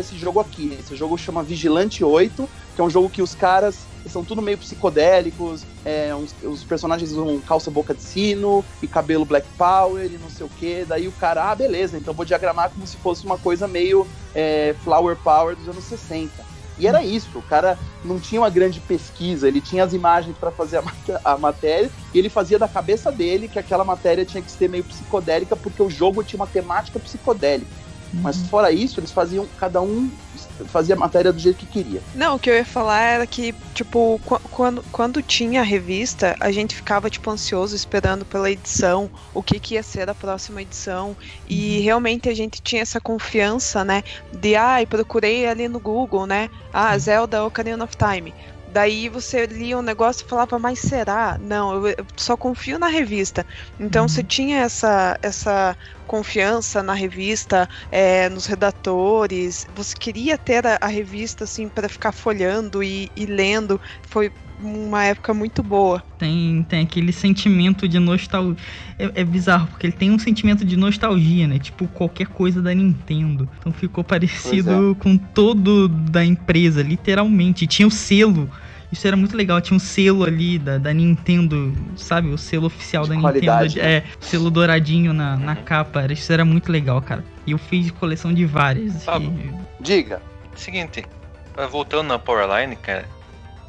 esse jogo aqui. Esse jogo chama Vigilante 8, que é um jogo que os caras são tudo meio psicodélicos, é, uns- os personagens usam calça boca de sino e cabelo black power e não sei o que. Daí o cara, ah, beleza, então vou diagramar como se fosse uma coisa meio é, flower power dos anos 60. E era isso, o cara não tinha uma grande pesquisa, ele tinha as imagens para fazer a, mat- a matéria e ele fazia da cabeça dele que aquela matéria tinha que ser meio psicodélica porque o jogo tinha uma temática psicodélica. Mas fora isso, eles faziam, cada um fazia a matéria do jeito que queria. Não, o que eu ia falar era que, tipo, qu- quando, quando tinha a revista, a gente ficava, tipo, ansioso esperando pela edição, o que, que ia ser a próxima edição. E realmente a gente tinha essa confiança, né? De, ai, procurei ali no Google, né? Ah, Zelda Ocarina of Time. Daí você lia um negócio e falava, mas será? Não, eu, só confio na revista. Então você tinha essa, essa confiança na revista, é, nos redatores. Você queria ter a, a revista assim para ficar folhando e, e lendo. Foi uma época muito boa. Tem, tem aquele sentimento de nostalgia. É, é bizarro, porque ele tem um sentimento de nostalgia, né? Tipo qualquer coisa da Nintendo. Então ficou parecido com todo da empresa, literalmente. Tinha o selo. Isso era muito legal. Tinha um selo ali da, da Nintendo, sabe? O selo oficial De da qualidade, Nintendo. É, selo douradinho na, na capa. Era- Isso era muito legal, cara. E eu fiz coleção de várias. Pablo. E- Diga. Seguinte, voltando na Powerline, cara,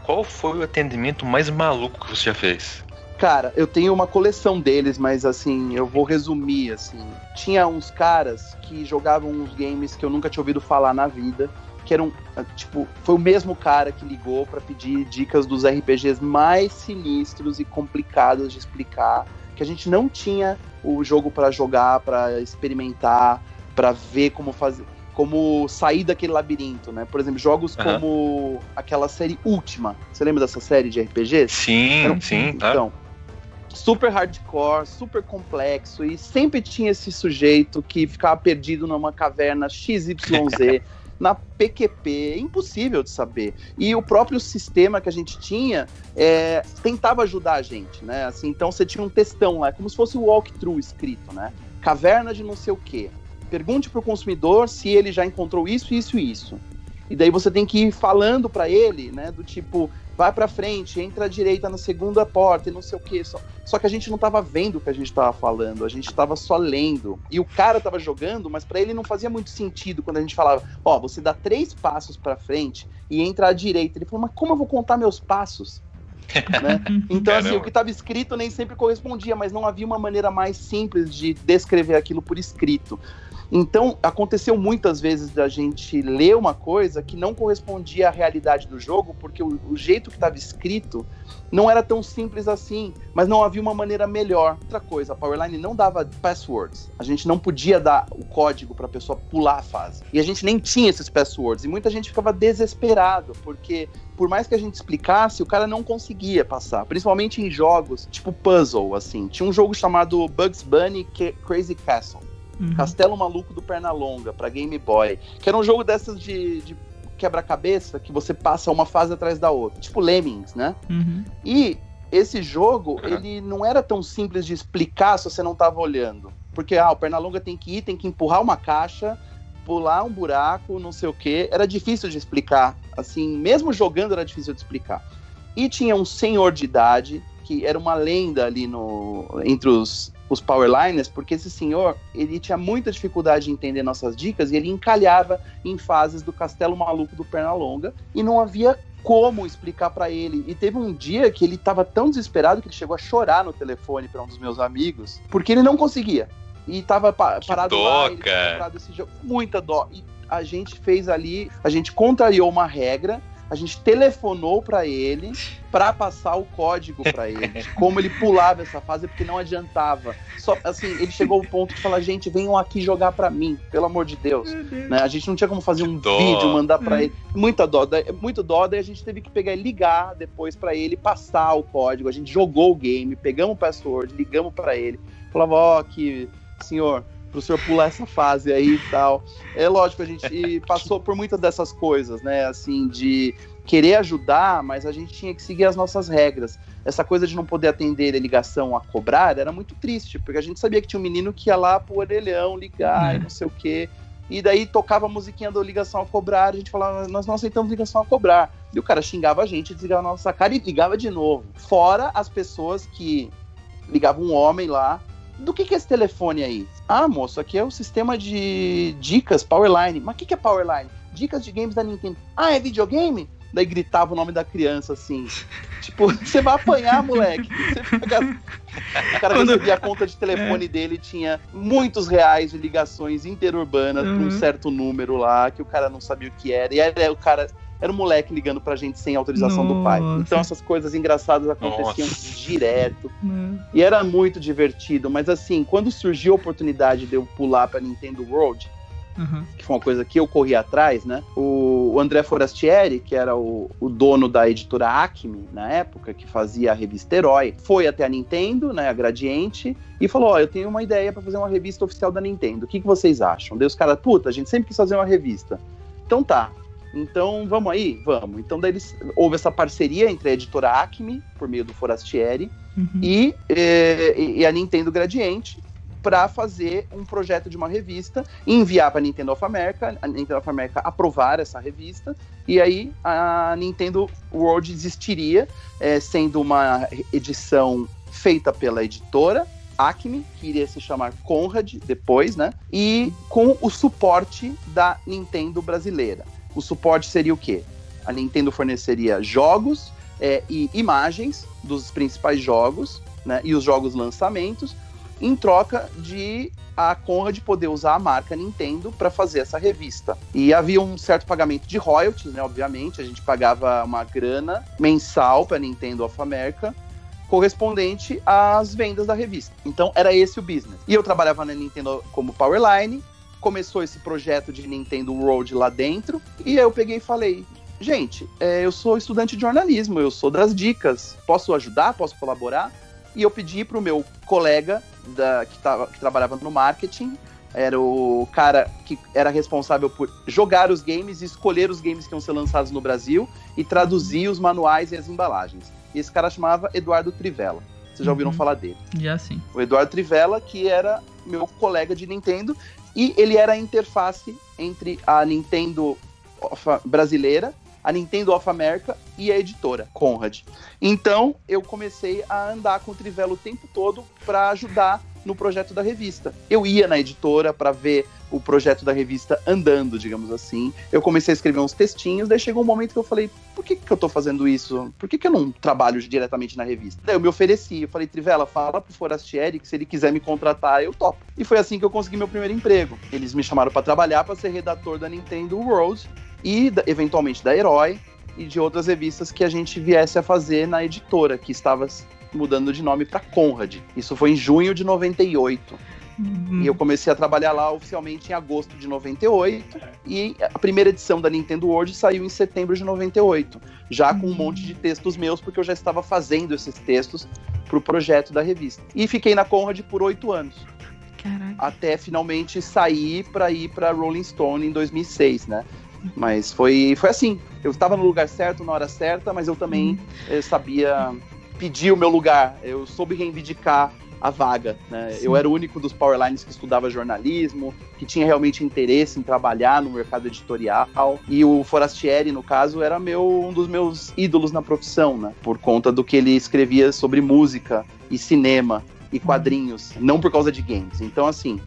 qual foi o atendimento mais maluco que você já fez? Cara, eu tenho uma coleção deles, mas assim, eu vou resumir assim. Tinha uns caras que jogavam uns games que eu nunca tinha ouvido falar na vida, que eram tipo, foi o mesmo cara que ligou para pedir dicas dos RPGs mais sinistros e complicados de explicar, que a gente não tinha o jogo para jogar, para experimentar, para ver como fazer como sair daquele labirinto, né? Por exemplo, jogos uhum. como aquela série Última. Você lembra dessa série de RPGs? Sim, Era, sim, tá. Então, super hardcore, super complexo e sempre tinha esse sujeito que ficava perdido numa caverna XYZ. na PQP, é impossível de saber. E o próprio sistema que a gente tinha é, tentava ajudar a gente, né? Assim, então você tinha um textão lá, como se fosse o um walkthrough escrito, né? Caverna de não sei o quê. Pergunte para o consumidor se ele já encontrou isso, isso e isso. E daí você tem que ir falando para ele, né, do tipo, vai para frente, entra à direita na segunda porta e não sei o que. Só, só que a gente não tava vendo o que a gente tava falando, a gente tava só lendo. E o cara tava jogando, mas para ele não fazia muito sentido quando a gente falava, ó, oh, você dá três passos para frente e entra à direita. Ele falou, mas como eu vou contar meus passos? né? Então, assim, o que estava escrito nem sempre correspondia, mas não havia uma maneira mais simples de descrever aquilo por escrito. Então, aconteceu muitas vezes da gente ler uma coisa que não correspondia à realidade do jogo, porque o, o jeito que estava escrito não era tão simples assim, mas não havia uma maneira melhor. Outra coisa, a Powerline não dava passwords. A gente não podia dar o código para a pessoa pular a fase. E a gente nem tinha esses passwords. E muita gente ficava desesperado, porque por mais que a gente explicasse, o cara não conseguia passar. Principalmente em jogos tipo puzzle, assim. Tinha um jogo chamado Bugs Bunny Crazy Castle Uhum. Castelo Maluco do Pernalonga para Game Boy, que era um jogo dessas de, de quebra-cabeça que você passa uma fase atrás da outra, tipo Lemmings, né? Uhum. E esse jogo, ele não era tão simples de explicar se você não estava olhando. Porque, ah, o Pernalonga tem que ir, tem que empurrar uma caixa, pular um buraco, não sei o quê. Era difícil de explicar. Assim, mesmo jogando era difícil de explicar. E tinha um senhor de idade, que era uma lenda ali no, entre os os powerliners, porque esse senhor, ele tinha muita dificuldade de entender nossas dicas e ele encalhava em fases do castelo maluco do Pernalonga e não havia como explicar para ele. E teve um dia que ele estava tão desesperado que ele chegou a chorar no telefone para um dos meus amigos, porque ele não conseguia. E estava parado dó, lá, ele parado esse jogo, muita dó. E a gente fez ali, a gente contrariou uma regra a gente telefonou para ele para passar o código para ele, como ele pulava essa fase, porque não adiantava. Só assim, ele chegou ao ponto de falar: gente, venham aqui jogar para mim, pelo amor de Deus. Né? A gente não tinha como fazer um dó. vídeo, mandar para ele. Muita dó, muito dó, daí a gente teve que pegar e ligar depois para ele passar o código. A gente jogou o game, pegamos o password, ligamos para ele, falava: ó, oh, que senhor pro senhor pular essa fase aí e tal. É lógico, a gente passou por muitas dessas coisas, né? Assim, de querer ajudar, mas a gente tinha que seguir as nossas regras. Essa coisa de não poder atender a ligação a cobrar era muito triste, porque a gente sabia que tinha um menino que ia lá pro orelhão ligar é. e não sei o quê. E daí tocava a musiquinha da ligação a cobrar, a gente falava, nós não aceitamos ligação a cobrar. E o cara xingava a gente, desligava a nossa cara e ligava de novo. Fora as pessoas que ligavam um homem lá do que, que é esse telefone aí? Ah, moço, aqui é o sistema de dicas Powerline. Mas o que, que é Powerline? Dicas de games da Nintendo. Ah, é videogame? Daí gritava o nome da criança assim. tipo, você vai apanhar, moleque. O cara Quando... recebia a conta de telefone é. dele, tinha muitos reais de ligações interurbanas uhum. para um certo número lá, que o cara não sabia o que era. E aí o cara era um moleque ligando pra gente sem autorização Nossa. do pai. Então essas coisas engraçadas aconteciam Nossa. direto. Uhum. E era muito divertido. Mas assim, quando surgiu a oportunidade de eu pular pra Nintendo World, uhum. que foi uma coisa que eu corri atrás, né? O, o André Forastieri, que era o, o, dono da editora Acme na época, que fazia a revista Herói, foi até a Nintendo, né? A Gradiente, e falou: Ó, oh, eu tenho uma ideia para fazer uma revista oficial da Nintendo. O que, que vocês acham? Daí os caras, puta, a gente sempre quis fazer uma revista. Então tá, então, vamos aí? Vamos. Então, daí eles, houve essa parceria entre a editora Acme, por meio do Forastieri, uhum. e, eh, e, e, a Nintendo Gradiente, para fazer um projeto de uma revista, enviar para a Nintendo of America, a Nintendo of America aprovar essa revista, e aí a Nintendo World existiria, eh, sendo uma edição feita pela editora, Acme, que iria se chamar Conrad depois, né? E com o suporte da Nintendo brasileira. O suporte seria o quê? A Nintendo forneceria jogos é, e imagens dos principais jogos né, e os jogos lançamentos, em troca de a Conrad poder usar a marca Nintendo para fazer essa revista. E havia um certo pagamento de royalties, né? Obviamente, a gente pagava uma grana mensal para Nintendo of America correspondente às vendas da revista. Então era esse o business. E eu trabalhava na Nintendo como Powerline, começou esse projeto de Nintendo World lá dentro, e aí eu peguei e falei: gente, é, eu sou estudante de jornalismo, eu sou das dicas, posso ajudar, posso colaborar? E eu pedi para o meu colega da, que, tava, que trabalhava no marketing, era o cara que era responsável por jogar os games e escolher os games que iam ser lançados no Brasil e traduzir os manuais e as embalagens. E esse cara chamava Eduardo Trivella. Vocês já ouviram Uhum. falar dele? Já sim. O Eduardo Trivella, que era meu colega de Nintendo, e ele era a interface entre a Nintendo brasileira, a Nintendo of America e a editora, Conrad. Então, eu comecei a andar com o Trivella o tempo todo para ajudar no projeto da revista. Eu ia na editora para ver o projeto da revista andando, digamos assim. Eu comecei a escrever uns textinhos, daí chegou um momento que eu falei, por que, que eu tô fazendo isso? Por que, que eu não trabalho diretamente na revista? Daí eu me ofereci, eu falei, Trivela, fala pro Forastieri que se ele quiser me contratar, eu topo. E foi assim que eu consegui meu primeiro emprego. Eles me chamaram para trabalhar para ser redator da Nintendo World e eventualmente da Herói e de outras revistas que a gente viesse a fazer na editora, que estava mudando de nome para Conrad. Isso foi em junho de 98. Hum. E eu comecei a trabalhar lá oficialmente em agosto de 98. E a primeira edição da Nintendo World saiu em setembro de 98. Já com um monte de textos meus, porque eu já estava fazendo esses textos pro projeto da revista. E fiquei na Conrad por oito anos. Caraca. Até finalmente sair para ir para Rolling Stone em 2006, né? Mas foi, foi assim. Eu estava no lugar certo, na hora certa, mas eu também eh, sabia pedir o meu lugar. Eu soube reivindicar a vaga. Né? Sim. Eu era o único dos Powerlines que estudava jornalismo, que tinha realmente interesse em trabalhar no mercado editorial. E o Forastieri, no caso, era meu, um dos meus ídolos na profissão, né? Por conta do que ele escrevia sobre música e cinema e quadrinhos, não por causa de games. Então, assim,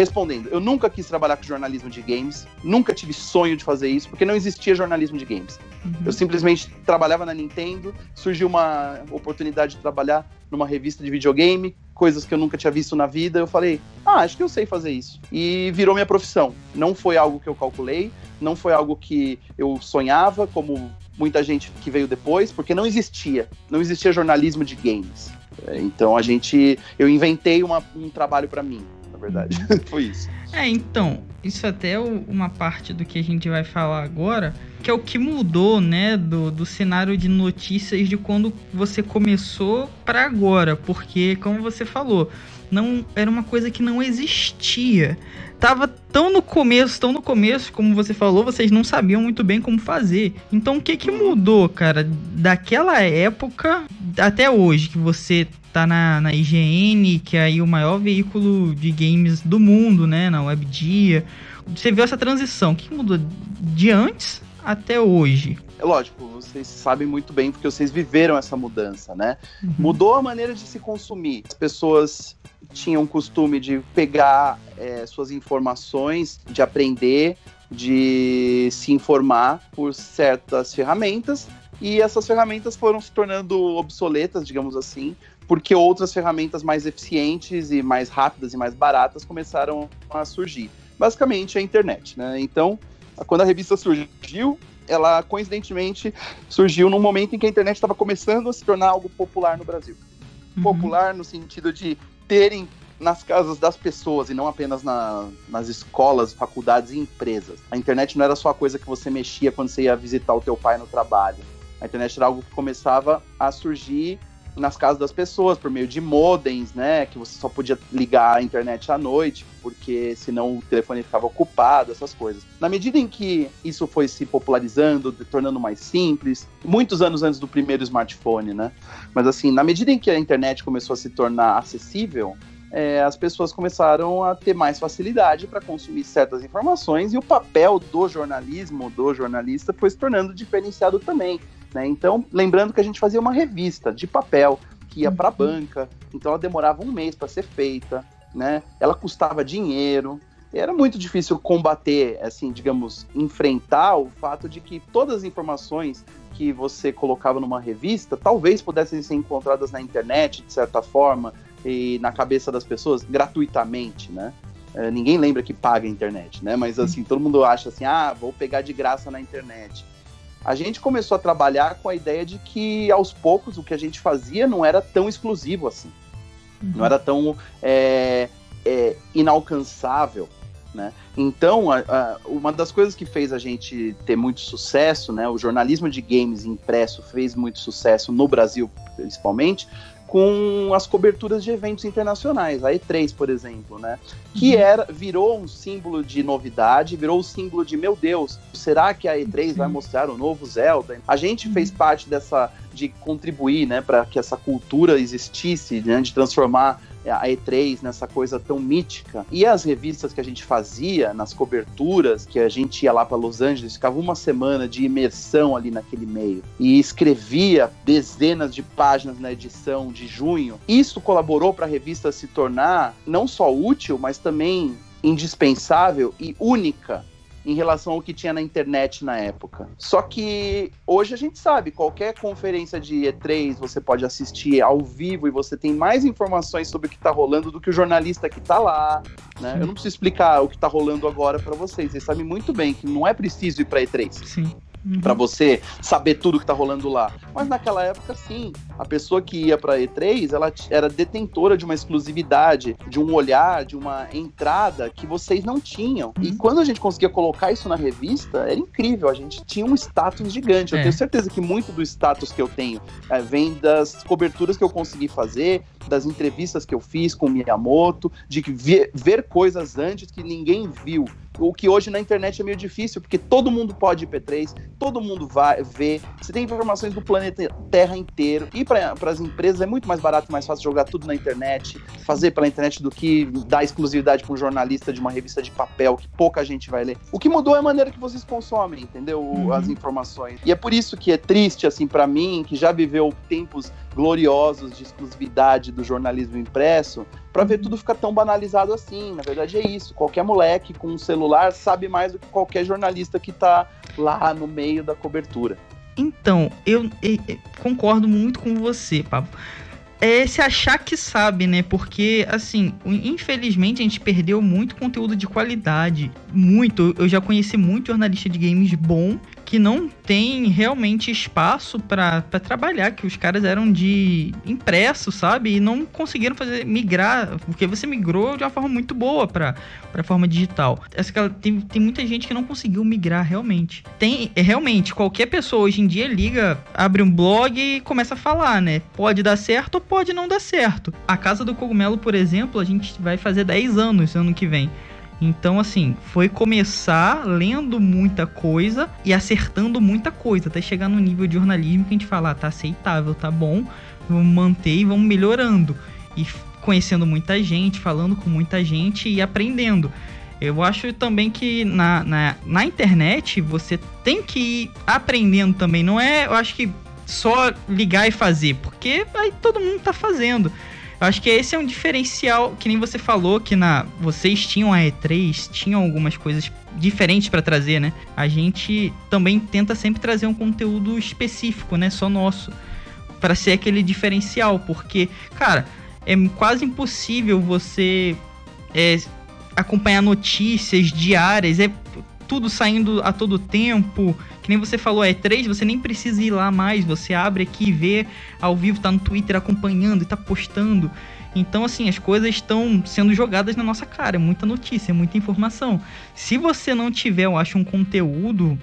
respondendo, eu nunca quis trabalhar com jornalismo de games, nunca tive sonho de fazer isso, porque não existia jornalismo de games. Uhum. Eu simplesmente trabalhava na Nintendo, surgiu uma oportunidade de trabalhar numa revista de videogame, coisas que eu nunca tinha visto na vida. Eu falei, ah, acho que eu sei fazer isso. E virou minha profissão. Não foi algo que eu calculei, não foi algo que eu sonhava, como muita gente que veio depois, porque não existia. Não existia jornalismo de games. É, Então a gente. Eu inventei uma- um trabalho para mim, verdade. foi isso. É, então, isso até é uma parte do que a gente vai falar agora, que é o que mudou, né, do, do cenário de notícias de quando você começou para agora, porque, como você falou, não era uma coisa que não existia. Tava tão no começo, tão no começo, como você falou, vocês não sabiam muito bem como fazer. Então, o que que mudou, cara, daquela época até hoje, que você tá na, na IGN, que é aí o maior veículo de games do mundo, né? Na Webdia. Você viu essa transição. O que mudou de antes até hoje? É lógico, vocês sabem muito bem porque vocês viveram essa mudança, né? Uhum. Mudou a maneira de se consumir. As pessoas tinham o costume de pegar é, suas informações, de aprender, de se informar por certas ferramentas, e essas ferramentas foram se tornando obsoletas, digamos assim, porque outras ferramentas mais eficientes e mais rápidas e mais baratas começaram a surgir. Basicamente a internet, né? Então, quando a revista surgiu, ela coincidentemente surgiu num momento em que a internet estava começando a se tornar algo popular no Brasil Uhum. popular no sentido de terem nas casas das pessoas e não apenas na- nas escolas, faculdades e empresas. A internet não era só a coisa que você mexia quando você ia visitar o teu pai no trabalho. A internet era algo que começava a surgir nas casas das pessoas por meio de modems, né, que você só podia ligar a internet à noite, porque senão o telefone ficava ocupado, essas coisas. Na medida em que isso foi se popularizando, tornando mais simples, muitos anos antes do primeiro smartphone, né? Mas assim, na medida em que a internet começou a se tornar acessível, é, as pessoas começaram a ter mais facilidade para consumir certas informações e o papel do jornalismo, do jornalista, foi se tornando diferenciado também. Né? Então, lembrando que a gente fazia uma revista de papel que ia para a banca, então ela demorava um mês para ser feita, né? ela custava dinheiro. era muito difícil combater, assim, digamos, enfrentar o fato de que todas as informações que você colocava numa revista talvez pudessem ser encontradas na internet, de certa forma, e na cabeça das pessoas gratuitamente, né? É, ninguém lembra que paga a internet, né? Mas assim, todo mundo acha assim, ah, vou pegar de graça na internet. A gente começou a trabalhar com a ideia de que aos poucos o que a gente fazia não era tão exclusivo assim, uhum. não era tão é, é, inalcançável. Né? Então, a, a, uma das coisas que fez a gente ter muito sucesso, né, o jornalismo de games impresso fez muito sucesso no Brasil, principalmente, com as coberturas de eventos internacionais, a E3, por exemplo, né? Que uhum. era, virou um símbolo de novidade, virou o um símbolo de meu Deus, será que a E3 Sim. vai mostrar o novo Zelda? A gente uhum. fez parte dessa de contribuir, né, para que essa cultura existisse, né, de transformar a E3 nessa coisa tão mítica. E as revistas que a gente fazia, nas coberturas, que a gente ia lá para Los Angeles, ficava uma semana de imersão ali naquele meio e escrevia dezenas de páginas na edição de junho. Isso colaborou para a revista se tornar não só útil, mas também indispensável e única em relação ao que tinha na internet na época. Só que hoje a gente sabe, qualquer conferência de E3 você pode assistir ao vivo e você tem mais informações sobre o que está rolando do que o jornalista que está lá. Né? Eu não preciso explicar o que está rolando agora para vocês. Vocês sabem muito bem que não é preciso ir para E3. Sim uhum. para você saber tudo que tá rolando lá. Mas naquela época, sim, a pessoa que ia para E3, ela era detentora de uma exclusividade, de um olhar, de uma entrada que vocês não tinham. Uhum. E quando a gente conseguia colocar isso na revista, era incrível. A gente tinha um status gigante. Eu é. tenho certeza que muito do status que eu tenho é, vem das coberturas que eu consegui fazer, das entrevistas que eu fiz com Miyamoto, de ver, ver coisas antes que ninguém viu o que hoje na internet é meio difícil, porque todo mundo pode ir P3, todo mundo vai ver, você tem informações do planeta Terra inteiro, e para as empresas é muito mais barato e mais fácil jogar tudo na internet, fazer pela internet do que dar exclusividade para um jornalista de uma revista de papel que pouca gente vai ler. O que mudou é a maneira que vocês consomem, entendeu? Uhum. As informações. E é por isso que é triste, assim, para mim, que já viveu tempos gloriosos de exclusividade do jornalismo impresso, para ver tudo ficar tão banalizado assim. Na verdade é isso. Qualquer moleque com um celular sabe mais do que qualquer jornalista que está lá no meio da cobertura. Então, eu, eu, eu concordo muito com você, Pablo é se achar que sabe, né? Porque, assim, infelizmente a gente perdeu muito conteúdo de qualidade. Muito. Eu já conheci muito jornalista de games bom que não tem realmente espaço para trabalhar, que os caras eram de impresso, sabe? E não conseguiram fazer migrar, porque você migrou de uma forma muito boa para forma digital. Essa, tem, tem muita gente que não conseguiu migrar realmente. Tem, é, realmente, qualquer pessoa hoje em dia liga, abre um blog e começa a falar, né? Pode dar certo ou pode não dar certo. A Casa do Cogumelo, por exemplo, a gente vai fazer 10 anos ano que vem. Então, assim, foi começar lendo muita coisa e acertando muita coisa, até chegar no nível de jornalismo que a gente fala, ah, tá aceitável, tá bom, vamos manter e vamos melhorando. E conhecendo muita gente, falando com muita gente e aprendendo. Eu acho também que na, na, na internet você tem que ir aprendendo também. Não é, eu acho que só ligar e fazer, porque aí todo mundo tá fazendo. Eu acho que esse é um diferencial, que nem você falou, que na vocês tinham a E3, tinham algumas coisas diferentes para trazer, né? A gente também tenta sempre trazer um conteúdo específico, né? Só nosso. para ser aquele diferencial, porque, cara, é quase impossível você é, acompanhar notícias diárias, é tudo saindo a todo tempo. Nem você falou, é 3, você nem precisa ir lá mais. Você abre aqui e vê ao vivo, tá no Twitter acompanhando e tá postando. Então, assim, as coisas estão sendo jogadas na nossa cara. É muita notícia, é muita informação. Se você não tiver, eu acho, um conteúdo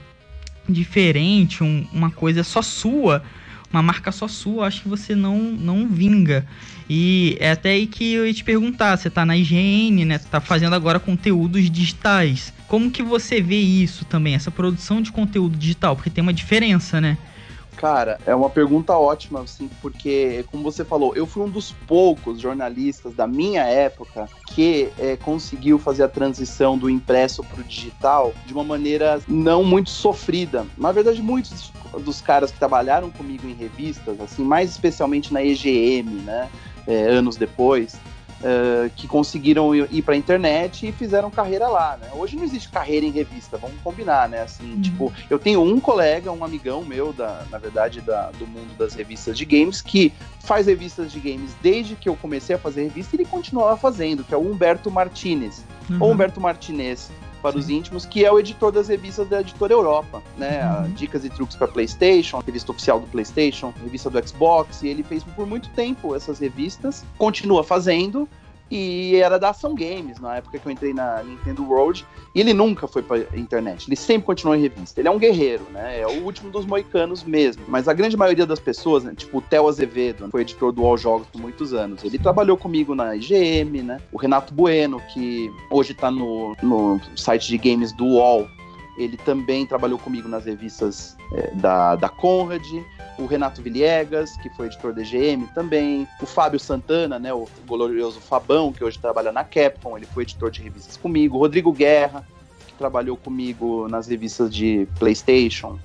diferente, um, uma coisa só sua, uma marca só sua, acho que você não, não vinga. E é até aí que eu ia te perguntar, você tá na IGN, né? Tá fazendo agora conteúdos digitais. Como que você vê isso também, essa produção de conteúdo digital? Porque tem uma diferença, né? Cara, é uma pergunta ótima, assim, porque, como você falou, eu fui um dos poucos jornalistas da minha época que é, conseguiu fazer a transição do impresso para o digital de uma maneira não muito sofrida. Na verdade, muitos dos caras que trabalharam comigo em revistas, assim, mais especialmente na EGM, né, é, anos depois, uh, que conseguiram ir para a internet e fizeram carreira lá, né? Hoje não existe carreira em revista, vamos combinar, né? Assim, uhum. tipo, eu tenho um colega, um amigão meu, da, na verdade, da, do mundo das revistas de games, que faz revistas de games desde que eu comecei a fazer revista e ele continuava fazendo, que é o Humberto Martinez. Uhum. Ou Humberto Martinez, para Sim. os íntimos, que é o editor das revistas da editora Europa, né? Uhum. Dicas e truques para PlayStation, a revista oficial do PlayStation, revista do Xbox, e ele fez por muito tempo essas revistas, continua fazendo. E era da Ação Games, na época que eu entrei na Nintendo World. E ele nunca foi pra internet, ele sempre continuou em revista. Ele é um guerreiro, né? É o último dos moicanos mesmo. Mas a grande maioria das pessoas, né? tipo o Theo Azevedo, foi editor do All Jogos por muitos anos. Ele trabalhou comigo na IGM, né? O Renato Bueno, que hoje tá no, no site de games do UOL, ele também trabalhou comigo nas revistas é, da, da Conrad, o Renato Villegas, que foi editor da EGM também, o Fábio Santana, né, o glorioso Fabão, que hoje trabalha na Capcom, ele foi editor de revistas comigo, o Rodrigo Guerra, que trabalhou comigo nas revistas de PlayStation.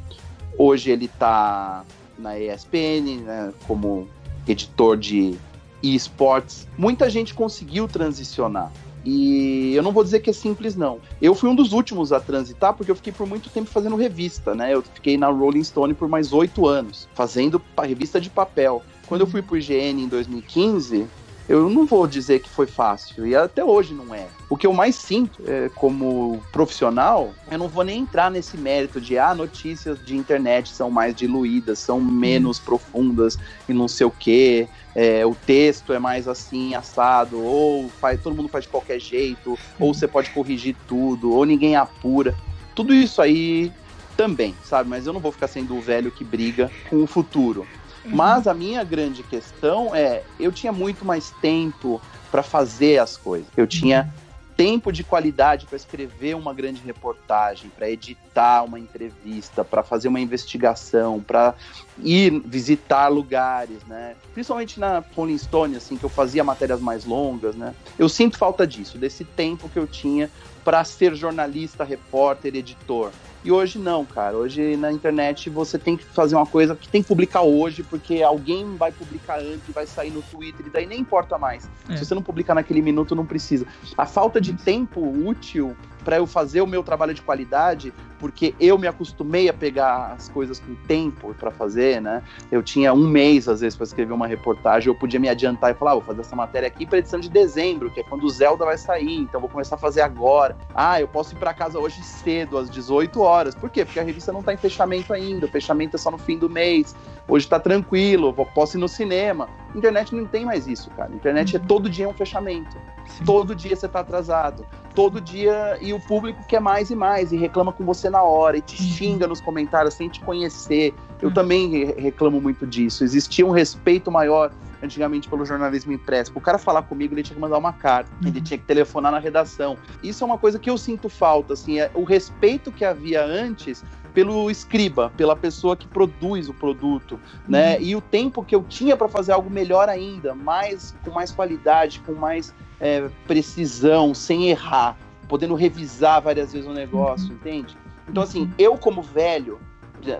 Hoje ele está na ESPN, né, como editor de esportes. Muita gente conseguiu transicionar. E eu não vou dizer que é simples, não. Eu fui um dos últimos a transitar, porque eu fiquei por muito tempo fazendo revista, né? Eu fiquei na Rolling Stone por mais oito anos, fazendo revista de papel. Quando eu fui pro IGN em 2015, eu não vou dizer que foi fácil, e até hoje não é. O que eu mais sinto é, como profissional, eu não vou nem entrar nesse mérito de ah, notícias de internet são mais diluídas, são menos hum. profundas e não sei o quê é, o texto é mais assim, assado, ou faz, todo mundo faz de qualquer jeito, ou você pode corrigir tudo, ou ninguém apura. Tudo isso aí também, sabe? Mas eu não vou ficar sendo o velho que briga com o futuro. Uhum. Mas a minha grande questão é, eu tinha muito mais tempo para fazer as coisas. Eu tinha tempo de qualidade para escrever uma grande reportagem, para editar uma entrevista, para fazer uma investigação, para ir visitar lugares, né? Principalmente na Rolling Stone, assim, que eu fazia matérias mais longas, né? Eu sinto falta disso, desse tempo que eu tinha para ser jornalista, repórter, editor. E hoje não, cara. Hoje na internet você tem que fazer uma coisa que tem que publicar hoje, porque alguém vai publicar antes, vai sair no Twitter, e daí nem importa mais. É. Se você não publicar naquele minuto, não precisa. A falta de tempo útil para eu fazer o meu trabalho de qualidade, porque eu me acostumei a pegar as coisas com tempo para fazer, né? Eu tinha um mês, às vezes, para escrever uma reportagem, eu podia me adiantar e falar, ah, vou fazer essa matéria aqui para edição de dezembro, que é quando o Zelda vai sair, então vou começar a fazer agora. Ah, eu posso ir para casa hoje cedo, às 18 horas. Por quê? Porque a revista não está em fechamento ainda, o fechamento é só no fim do mês. Hoje está tranquilo, posso ir no cinema. Internet não tem mais isso, cara. Internet é uhum. todo dia um fechamento. Todo dia você está atrasado. Todo dia e o público quer mais e mais e reclama com você na hora e te uhum. xinga nos comentários sem te conhecer. Eu uhum. também reclamo muito disso. Existia um respeito maior antigamente pelo jornalismo impresso. O cara falar comigo, ele tinha que mandar uma carta, uhum. ele tinha que telefonar na redação. Isso é uma coisa que eu sinto falta, assim, é o respeito que havia antes pelo escriba, pela pessoa que produz o produto, né? Uhum. E o tempo que eu tinha para fazer algo melhor ainda, mais com mais qualidade, com mais é, precisão, sem errar, podendo revisar várias vezes o negócio, uhum. entende? Então assim, eu como velho,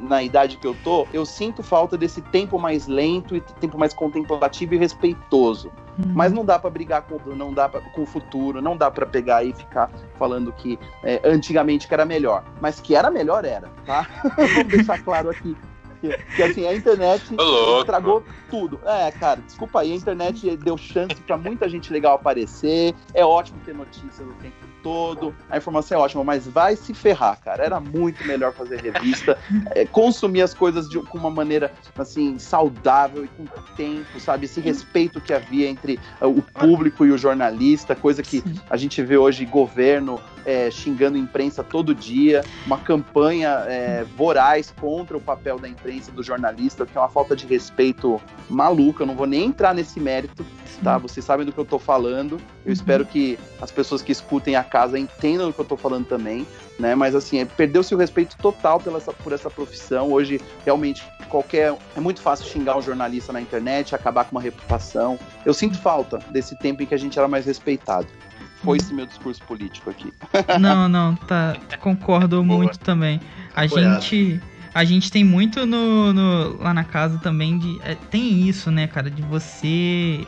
na idade que eu tô, eu sinto falta desse tempo mais lento e tempo mais contemplativo e respeitoso. Uhum. Mas não dá para brigar com, não dá pra, com o futuro, não dá para pegar e ficar falando que é, antigamente que era melhor. Mas que era melhor, era, tá? Vamos deixar claro aqui. Que, que, assim, a internet estragou tudo. É, cara, desculpa aí, a internet deu chance para muita gente legal aparecer. É ótimo ter notícias o tempo todo, a informação é ótima, mas vai se ferrar, cara. Era muito melhor fazer revista, é, consumir as coisas de, com uma maneira, assim, saudável e com tempo, sabe? Esse respeito que havia entre uh, o público e o jornalista, coisa que a gente vê hoje governo é, xingando imprensa todo dia, uma campanha é, voraz contra o papel da imprensa, do jornalista, que é uma falta de respeito maluca. Eu não vou nem entrar nesse mérito, tá? Vocês sabem do que eu tô falando. Eu uhum. espero que as pessoas que escutem a casa entendam do que eu tô falando também, né? Mas assim, é, perdeu-se o respeito total pela essa, por essa profissão. Hoje, realmente, qualquer. É muito fácil xingar um jornalista na internet, acabar com uma reputação. Eu sinto falta desse tempo em que a gente era mais respeitado foi esse meu discurso político aqui. Não, não, tá. Concordo Boa. muito também. A gente. A gente tem muito no, no, lá na casa também de. É, tem isso, né, cara, de você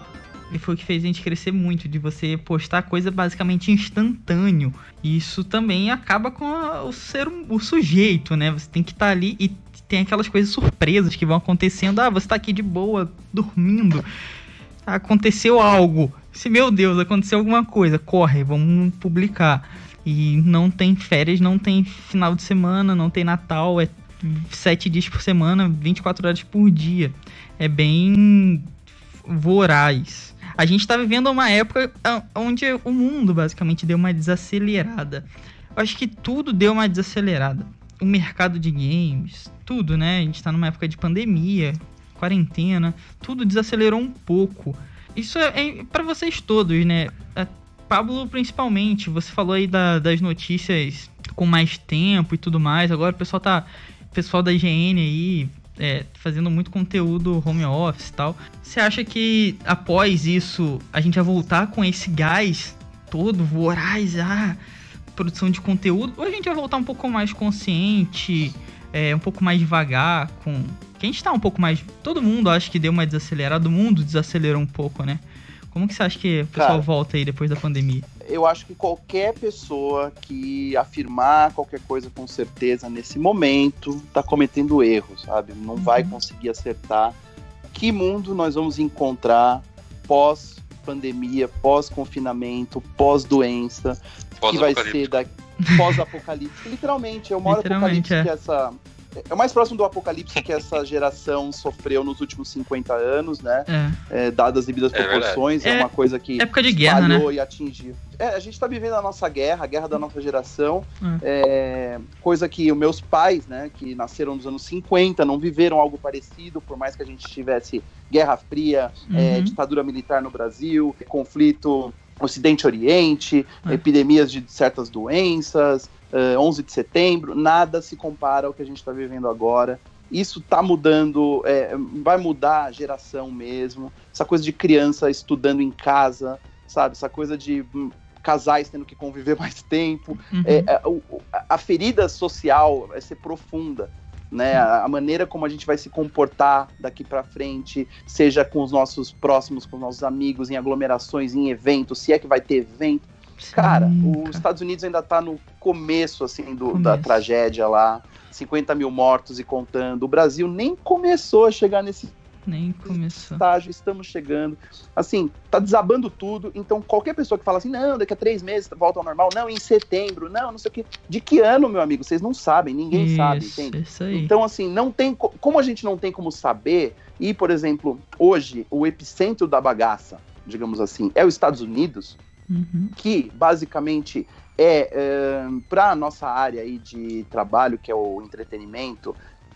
foi o que fez a gente crescer muito, de você postar coisa basicamente instantâneo. E isso também acaba com a, o ser o sujeito, né? Você tem que estar tá ali e tem aquelas coisas surpresas que vão acontecendo. Ah, você tá aqui de boa, dormindo. Aconteceu algo. Se, meu Deus, aconteceu alguma coisa, corre, vamos publicar. E não tem férias, não tem final de semana, não tem Natal, é sete dias por semana, 24 horas por dia. É bem voraz a gente está vivendo uma época onde o mundo basicamente deu uma desacelerada. Eu acho que tudo deu uma desacelerada. O mercado de games, tudo, né? A gente está numa época de pandemia, quarentena, tudo desacelerou um pouco. Isso é, é para vocês todos, né? É, Pablo, principalmente, você falou aí da, das notícias com mais tempo e tudo mais. Agora o pessoal tá. Pessoal da IGN aí é, fazendo muito conteúdo home office e tal. Você acha que após isso a gente vai voltar com esse gás todo voraz, ah, produção de conteúdo? Ou a gente vai voltar um pouco mais consciente, é, um pouco mais devagar, com. Que a gente tá um pouco mais. Todo mundo acho que deu uma desacelerada, o mundo desacelerou um pouco, né? Como que você acha que o pessoal Cara, volta aí depois da pandemia? Eu acho que qualquer pessoa que afirmar qualquer coisa com certeza nesse momento está cometendo erros, sabe? Não uhum. vai conseguir acertar. Que mundo nós vamos encontrar pós pandemia, pós confinamento, pós doença, pós que vai ser da pós apocalipse. Literalmente, é o maior apocalipse é. que essa é o mais próximo do apocalipse que essa geração sofreu nos últimos 50 anos, né? É. É, dadas as devidas é proporções, é, é, uma coisa que época de guerra, né? e atingiu. É, a gente tá vivendo a nossa guerra, a guerra da nossa geração, é. coisa que os meus pais, né, que nasceram nos anos 50, não viveram algo parecido, por mais que a gente tivesse Guerra Fria, uhum. ditadura militar no Brasil, conflito Ocidente-Oriente, epidemias de certas doenças, uh, eh, 11 de setembro, nada se compara ao que a gente está vivendo agora. Isso está mudando, é, vai mudar a geração mesmo. Essa coisa de criança estudando em casa, sabe? Essa coisa de hum, casais tendo que conviver mais tempo. Uhum. É, a, é, a, ferida social vai ser profunda. Né, a, a maneira como a gente vai se comportar daqui para frente, seja com os nossos próximos, com os nossos amigos, em aglomerações, em eventos, se é que vai ter evento, Cara, os Estados Unidos ainda tá no começo, assim, do, começo. da tragédia lá. 50 mil mortos e contando. O Brasil nem começou a chegar nesse nem começou. estágio, estamos chegando. Assim, tá desabando tudo. Então, qualquer pessoa que fala assim, não, daqui a três meses volta ao normal, não, em setembro, não, não sei o quê. De que ano, meu amigo? Vocês não sabem, ninguém isso, sabe, entende? Isso aí. Então, assim, não tem. Como a gente não tem como saber, e, por exemplo, hoje, o epicentro da bagaça, digamos assim, é os Estados Unidos uhum. que basicamente é, é para a nossa área aí de trabalho, que é o entretenimento,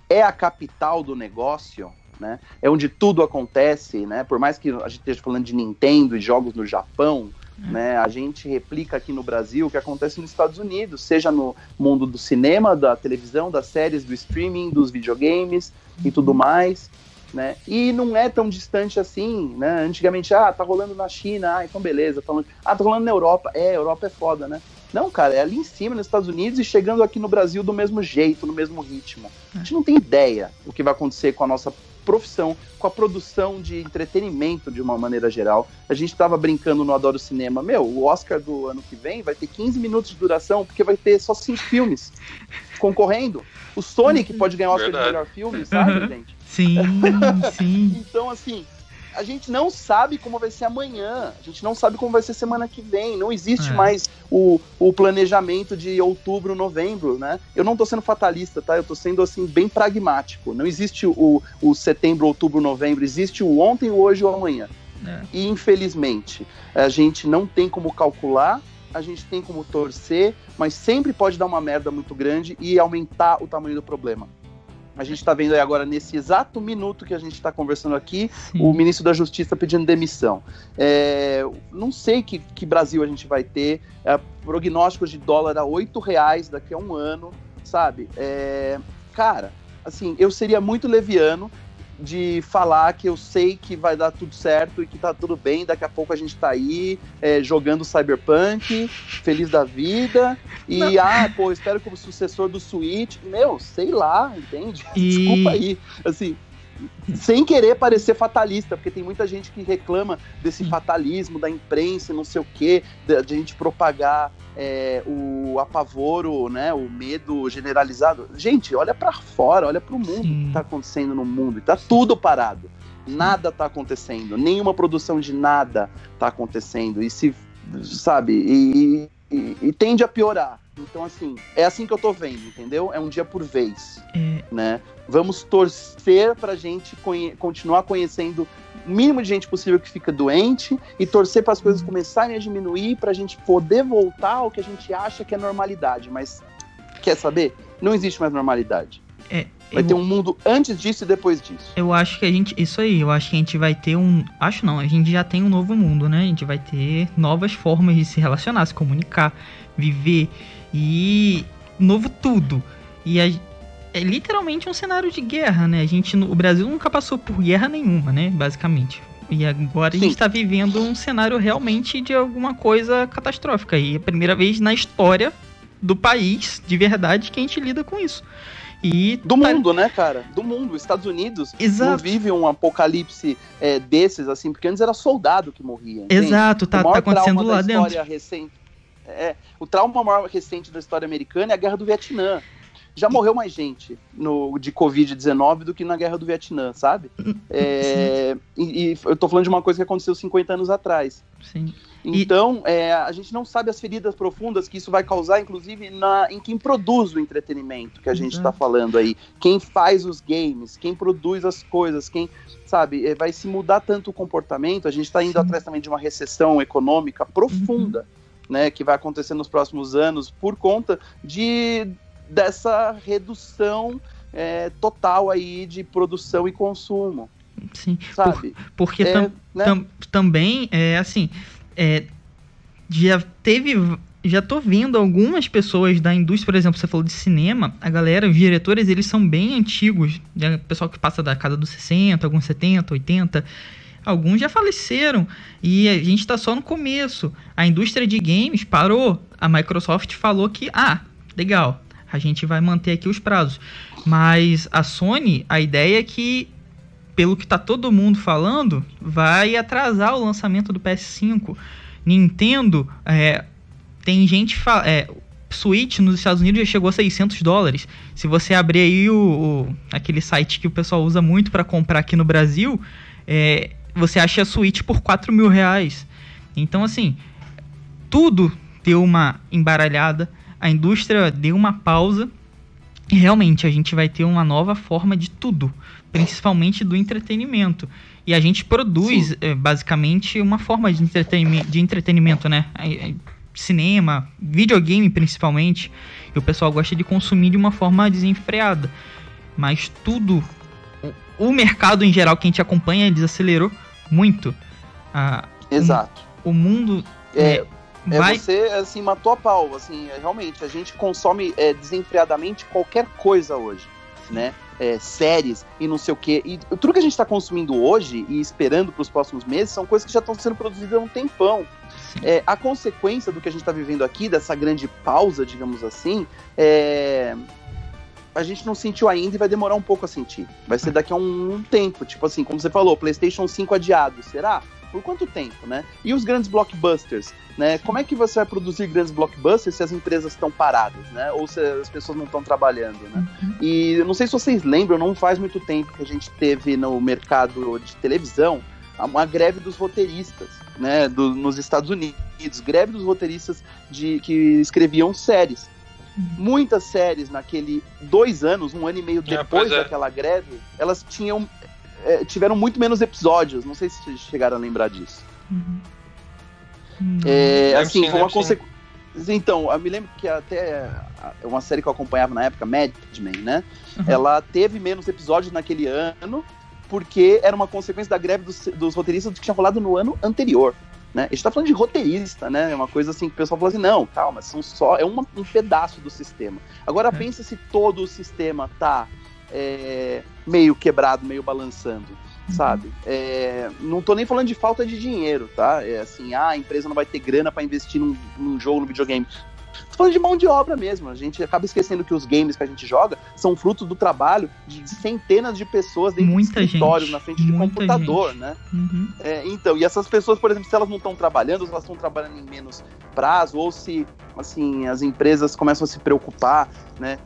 é a capital do negócio, né? É onde tudo acontece, né? Por mais que a gente esteja falando de Nintendo e jogos no Japão, uhum. né? A gente replica aqui no Brasil o que acontece nos Estados Unidos, seja no mundo do cinema, da televisão, das séries, do streaming, dos videogames e tudo mais né? E não é tão distante assim, né? Antigamente, ah, tá rolando na China, ah, então beleza, tá rolando... ah, tá rolando na Europa, é, Europa é foda, né? Não, cara, é ali em cima, nos Estados Unidos, e chegando aqui no Brasil do mesmo jeito, no mesmo ritmo. A gente não tem ideia o que vai acontecer com a nossa profissão, com a produção de entretenimento de uma maneira geral. A gente estava brincando no Adoro Cinema. Meu, o Oscar do ano que vem vai ter 15 minutos de duração, porque vai ter só cinco filmes concorrendo. O Sonic pode ganhar o Oscar Verdade. de melhor filme, sabe, uhum. gente? Sim, sim. então, assim, a gente não sabe como vai ser amanhã, a gente não sabe como vai ser semana que vem, não existe é. mais o, o planejamento de outubro, novembro, né? Eu não tô sendo fatalista, tá? Eu tô sendo, assim, bem pragmático. Não existe o, o setembro, outubro, novembro, existe o ontem, o hoje ou amanhã. É. E, infelizmente, a gente não tem como calcular, a gente tem como torcer, mas sempre pode dar uma merda muito grande e aumentar o tamanho do problema. A gente está vendo aí agora, nesse exato minuto que a gente está conversando aqui, Sim. o ministro da Justiça pedindo demissão. É, não sei que, que Brasil a gente vai ter. É, prognósticos de dólar a oito reais daqui a um ano, sabe? É, cara, assim, eu seria muito leviano de falar que eu sei que vai dar tudo certo e que tá tudo bem, daqui a pouco a gente tá aí é, jogando Cyberpunk, feliz da vida, e Não. ah, pô, espero que o sucessor do Switch, meu, sei lá, entende? E... Desculpa aí, assim, sem querer parecer fatalista, porque tem muita gente que reclama desse fatalismo da imprensa, não sei o quê, de, de a gente propagar é, o apavoro, né, o medo generalizado. Gente, olha para fora, olha para o mundo Sim. que tá acontecendo no mundo, tá tudo parado. Nada tá acontecendo, nenhuma produção de nada tá acontecendo. E se, sabe, e, e- e tende a piorar. Então, assim, é assim que eu tô vendo, entendeu? É um dia por vez, É, né? Vamos torcer pra gente conhe- continuar conhecendo o mínimo de gente possível que fica doente e torcer para as coisas começarem a diminuir pra gente poder voltar ao que a gente acha que é normalidade. Mas, quer saber? Não existe mais normalidade. Vai eu- ter um mundo antes disso e depois disso. Eu acho que a gente. Isso aí, eu acho que a gente vai ter um. Acho não, a gente já tem um novo mundo, né? A gente vai ter novas formas de se relacionar, se comunicar, viver e. Novo tudo. E a- é literalmente um cenário de guerra, né? A gente. O Brasil nunca passou por guerra nenhuma, né? Basicamente. E agora a Sim. gente tá vivendo um cenário realmente de alguma coisa catastrófica. E é a primeira vez na história do país, de verdade, que a gente lida com isso. E Do tá- mundo, né, cara? Do mundo. Os Estados Unidos não Exato. vive um apocalipse é, desses, assim, porque antes era soldado que morria. entende? Exato, tá, tá acontecendo lá dentro. história recente. É, o trauma maior recente da história americana é a Guerra do Vietnã. Já morreu mais gente no, de Covid-19 do que na Guerra do Vietnã, sabe? É, e, e eu tô falando de uma coisa que aconteceu 50 anos atrás. Sim. E- Então, é, a gente não sabe as feridas profundas que isso vai causar, inclusive, na, em quem produz o entretenimento que a gente está falando aí. Quem faz os games, quem produz as coisas, quem, sabe, é, vai se mudar tanto o comportamento. A gente está indo Sim. Uhum. atrás também de uma recessão econômica profunda, né, que vai acontecer nos próximos anos por conta de dessa redução é, total aí de produção e consumo, Sim. sabe? Porque É, tam- né? tam- também, é assim, é, já teve. Já tô vendo algumas pessoas da indústria, por exemplo, você falou de cinema, a galera, os diretores, eles são bem antigos. né? Pessoal que passa da casa dos 60, alguns 70, 80. Alguns já faleceram. E a gente tá só no começo. A indústria de games parou. A Microsoft falou que, ah, legal, a gente vai manter aqui os prazos. Mas a Sony, a ideia é que pelo que tá todo mundo falando, vai atrasar o lançamento do PS5. Nintendo, é, tem gente é, Switch nos Estados Unidos já chegou a 600 dólares. Se você abrir aí o, o- aquele site que o pessoal usa muito para comprar aqui no Brasil, é, você acha a Switch por 4 mil reais. Então, assim, tudo deu uma embaralhada, a indústria deu uma pausa. E realmente a gente vai ter uma nova forma de tudo, principalmente do entretenimento. E a gente produz eh, basicamente uma forma de entretenimento, de entretenimento né? Cinema, videogame principalmente. E o pessoal gosta de consumir de uma forma desenfreada. Mas tudo, o- o mercado em geral que a gente acompanha desacelerou muito. Ah, Exato. o mundo É, É vai. você, assim, matou a pau, assim, é, realmente, a gente consome é, desenfreadamente qualquer coisa hoje, né? É, séries e não sei o quê. E tudo que a gente está consumindo hoje e esperando para os próximos meses são coisas que já estão sendo produzidas há um tempão. É, a consequência do que a gente está vivendo aqui, dessa grande pausa, digamos assim, é... a gente não sentiu ainda e vai demorar um pouco a sentir. Vai ser daqui a um, um tempo, tipo assim, como você falou, PlayStation 5 adiado, será? Por quanto tempo, né? E os grandes blockbusters, né? Como é que você vai produzir grandes blockbusters se as empresas estão paradas, né? Ou se as pessoas não estão trabalhando, né? E eu não sei se vocês lembram, não faz muito tempo que a gente teve no mercado de televisão uma greve dos roteiristas, né? do- nos Estados Unidos, greve dos roteiristas de que escreviam séries. Muitas séries naquele dois anos, um ano e meio É, depois pois é. daquela greve, elas tinham é, tiveram muito menos episódios. Não sei se vocês chegaram a lembrar disso. Uhum. Hum, É, Lembro assim, sim, foi uma consequência. Então, eu me lembro que até uma série que eu acompanhava na época, Mad Men, né? Uhum. Ela teve menos episódios naquele ano, porque era uma consequência da greve dos, dos roteiristas que tinha rolado no ano anterior. Né? A gente tá falando de roteirista, né? É uma coisa assim que o pessoal fala assim, não, calma, são só. É uma- um pedaço do sistema. Agora É. pensa se todo o sistema tá é, meio quebrado, meio balançando sabe? É, não tô nem falando de falta de dinheiro, tá? É assim, ah, a empresa não vai ter grana para investir num, num jogo, no videogame. Falando de mão de obra mesmo. A gente acaba esquecendo que os games que a gente joga são fruto do trabalho de centenas de pessoas dentro Muita de escritórios, gente, na frente de computador, gente. né? Uhum. É, então, e essas pessoas, por exemplo, se elas não estão trabalhando, se elas estão trabalhando em menos prazo, ou se, assim, as empresas começam a se preocupar, né?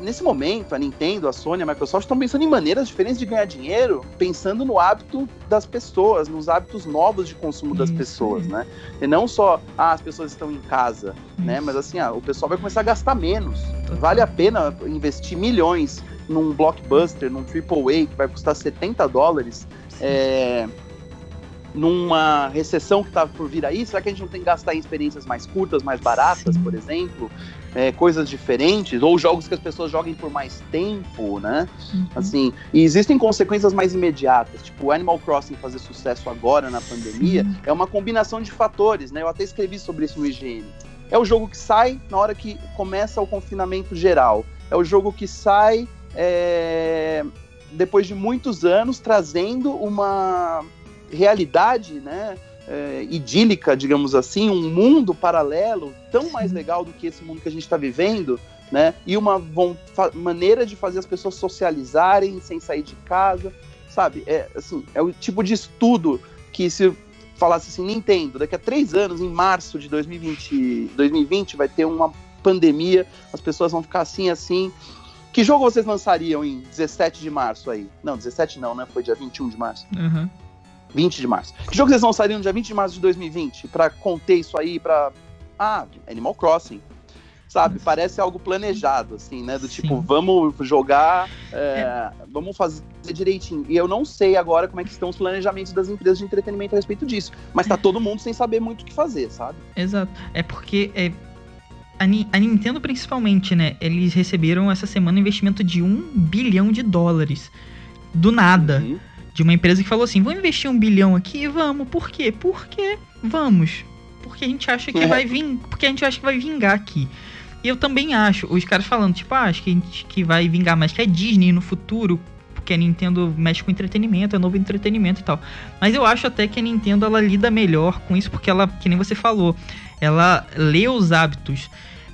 Nesse momento, a Nintendo, a Sony, a Microsoft estão pensando em maneiras diferentes de ganhar dinheiro, pensando no hábito das pessoas, nos hábitos novos de consumo das pessoas, né? E não só, ah, as pessoas estão em casa, né? Mas assim, ah, o pessoal vai começar a gastar menos. Vale a pena investir milhões num blockbuster, num AAA que vai custar 70 dólares, é, numa recessão que tá por vir aí, será que a gente não tem que gastar em experiências mais curtas, mais baratas, Sim. por exemplo? É, coisas diferentes, ou jogos que as pessoas joguem por mais tempo, né? Uhum. Assim, e existem consequências mais imediatas, tipo o Animal Crossing fazer sucesso agora na pandemia, Sim. é uma combinação de fatores, né? Eu até escrevi sobre isso no IGN. É o jogo que sai na hora que começa o confinamento geral. É o jogo que sai é, depois de muitos anos, trazendo uma realidade, né? É, idílica, digamos assim, um mundo paralelo tão mais legal do que esse mundo que a gente está vivendo, né? E uma maneira de fazer as pessoas socializarem sem sair de casa, sabe? É assim, é o tipo de estudo que se falasse assim, Nintendo, daqui a três anos, em março de 2020, 2020 vai ter uma pandemia, as pessoas vão ficar assim, assim. Que jogo vocês lançariam em 17 de março aí? Não, 17 não, né? Foi dia 21 de março. Uhum. 20 de março. Que jogo vocês lançariam no dia 20 de março de 2020 pra conter isso aí, pra. Ah, Animal Crossing. Sabe? Parece algo planejado, assim, né? Do Sim. tipo, vamos jogar, é, vamos fazer direitinho. E eu não sei agora como é que estão os planejamentos das empresas de entretenimento a respeito disso. Mas tá todo mundo sem saber muito o que fazer, sabe? Exato. É porque é, a Nintendo, principalmente, né? Eles receberam essa semana um investimento de um bilhão de dólares. Do nada. Uhum. De uma empresa que falou assim: vamos investir um bilhão aqui? Vamos. Por quê? Porque vamos. Porque a gente acha que É. vai vir. Porque a gente acha que vai vingar aqui. E eu também acho. Os caras falando, tipo, ah, acho que a gente que vai vingar mais que a Disney no futuro. Porque a Nintendo mexe com entretenimento, é novo entretenimento e tal. Mas eu acho até que a Nintendo ela lida melhor com isso, porque ela, que nem você falou, ela lê os hábitos.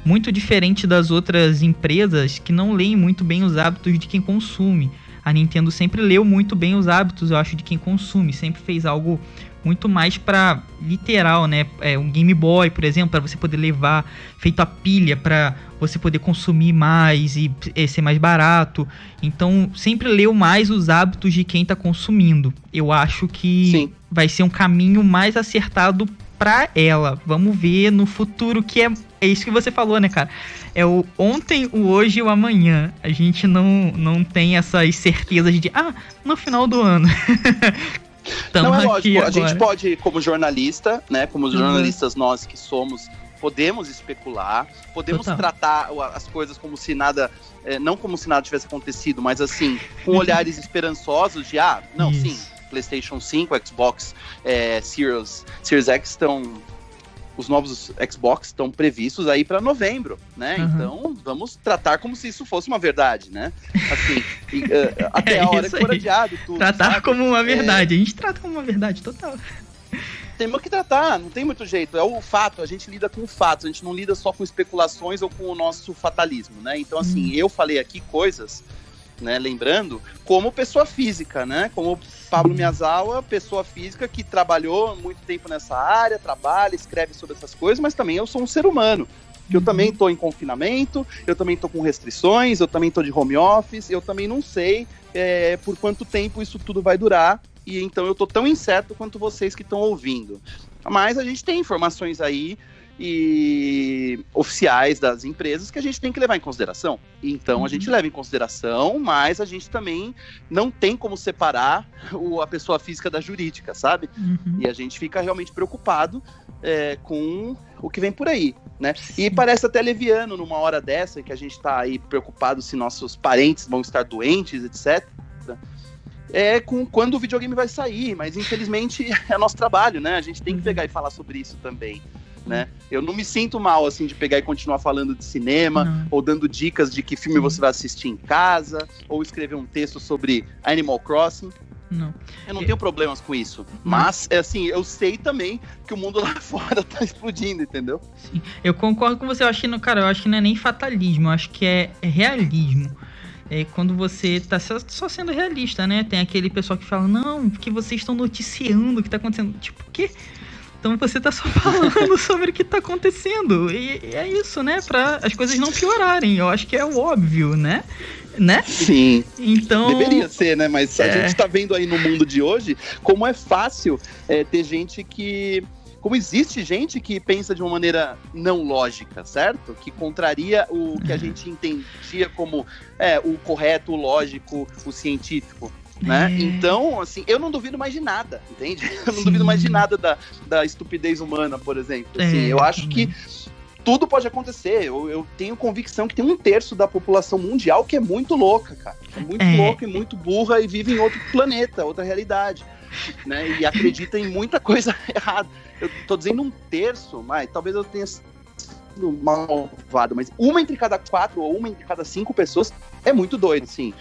Muito diferente das outras empresas que não leem muito bem os hábitos de quem consome. A Nintendo sempre leu muito bem os hábitos, eu acho, de quem consome. Sempre fez algo muito mais pra literal, né? É, um Game Boy, por exemplo, para você poder levar feito a pilha pra você poder consumir mais e eh, ser mais barato. Então, sempre leu mais os hábitos de quem tá consumindo. Eu acho que Sim. vai ser um caminho mais acertado pra ela. Vamos ver no futuro que é é isso que você falou, né, cara? É o ontem, o hoje e o amanhã. A gente não, não tem essas certezas de, ah, no final do ano. Não é lógico, a agora. gente pode, como jornalista, né? Como Uhum. jornalistas nós que somos, podemos especular, podemos Total. tratar as coisas como se nada, é, não como se nada tivesse acontecido, mas assim, com olhares esperançosos de, ah, não, Isso. sim, PlayStation 5, Xbox é, Series, Series X estão. Os novos Xbox estão previstos aí para novembro, né? Uhum. Então vamos tratar como se isso fosse uma verdade, né? Assim, e, eh, até É a hora que for adiado tudo. Tratar sabe? como uma É. verdade. A gente trata como uma verdade total. Temos que tratar, não tem muito jeito. É o fato, a gente lida com fatos, a gente não lida só com especulações ou com o nosso fatalismo, né? Então, assim, eu falei aqui coisas, né, lembrando, como pessoa física, né? Como Pablo Miyazawa, pessoa física que trabalhou muito tempo nessa área, trabalha, escreve sobre essas coisas, mas também eu sou um ser humano. Que eu também tô em confinamento, eu também tô com restrições, eu também tô de home office, eu também não sei é, por quanto tempo isso tudo vai durar. E então eu tô tão incerto quanto vocês que estão ouvindo. Mas a gente tem informações aí e oficiais das empresas que a gente tem que levar em consideração. Então a gente leva em consideração, mas a gente também não tem como separar o- a pessoa física da jurídica, sabe? Uhum. E a gente fica realmente preocupado é, com o que vem por aí, né? E parece até leviano numa hora dessa que a gente tá aí preocupado se nossos parentes vão estar doentes, etc. É com quando o videogame vai sair, mas infelizmente é nosso trabalho, né? A gente tem que pegar e falar sobre isso também, né? Eu não me sinto mal assim de pegar e continuar falando de cinema Não. ou dando dicas de que filme você vai assistir em casa ou escrever um texto sobre Animal Crossing, Não. Eu não tenho problemas com isso. Mas, é assim, eu sei também que o mundo lá fora tá explodindo, entendeu? Sim. Eu concordo com você. Eu acho que, não- cara, eu acho que não é nem fatalismo, eu acho que é realismo. É quando você tá só, só sendo realista, né? Tem aquele pessoal que fala, não, porque vocês estão noticiando o que tá acontecendo. Tipo, o quê? Então você tá só falando sobre o que tá acontecendo. E, e é isso, né? Pra as coisas não piorarem. Eu acho que é o óbvio, né? Né? Sim. Então. Deveria ser, né? Mas a É. gente tá vendo aí no mundo de hoje como é fácil é, ter gente que. Como existe gente que pensa de uma maneira não lógica, certo? Que contraria o que a gente entendia como é, o correto, o lógico, o científico. Né? É. Então, assim, eu não duvido mais de nada, entende? Eu não Sim. duvido mais de nada da, da estupidez humana, por exemplo. Assim, É, eu acho que tudo pode acontecer. Eu, eu tenho convicção que tem um terço da população mundial que é muito louca, cara. É muito É. louca e muito burra e vive em outro planeta, outra realidade. Né? E acredita em muita coisa errada. Eu tô dizendo um terço, mas talvez eu tenha sido malvado, mas uma entre cada quatro ou uma entre cada cinco pessoas é muito doido, assim.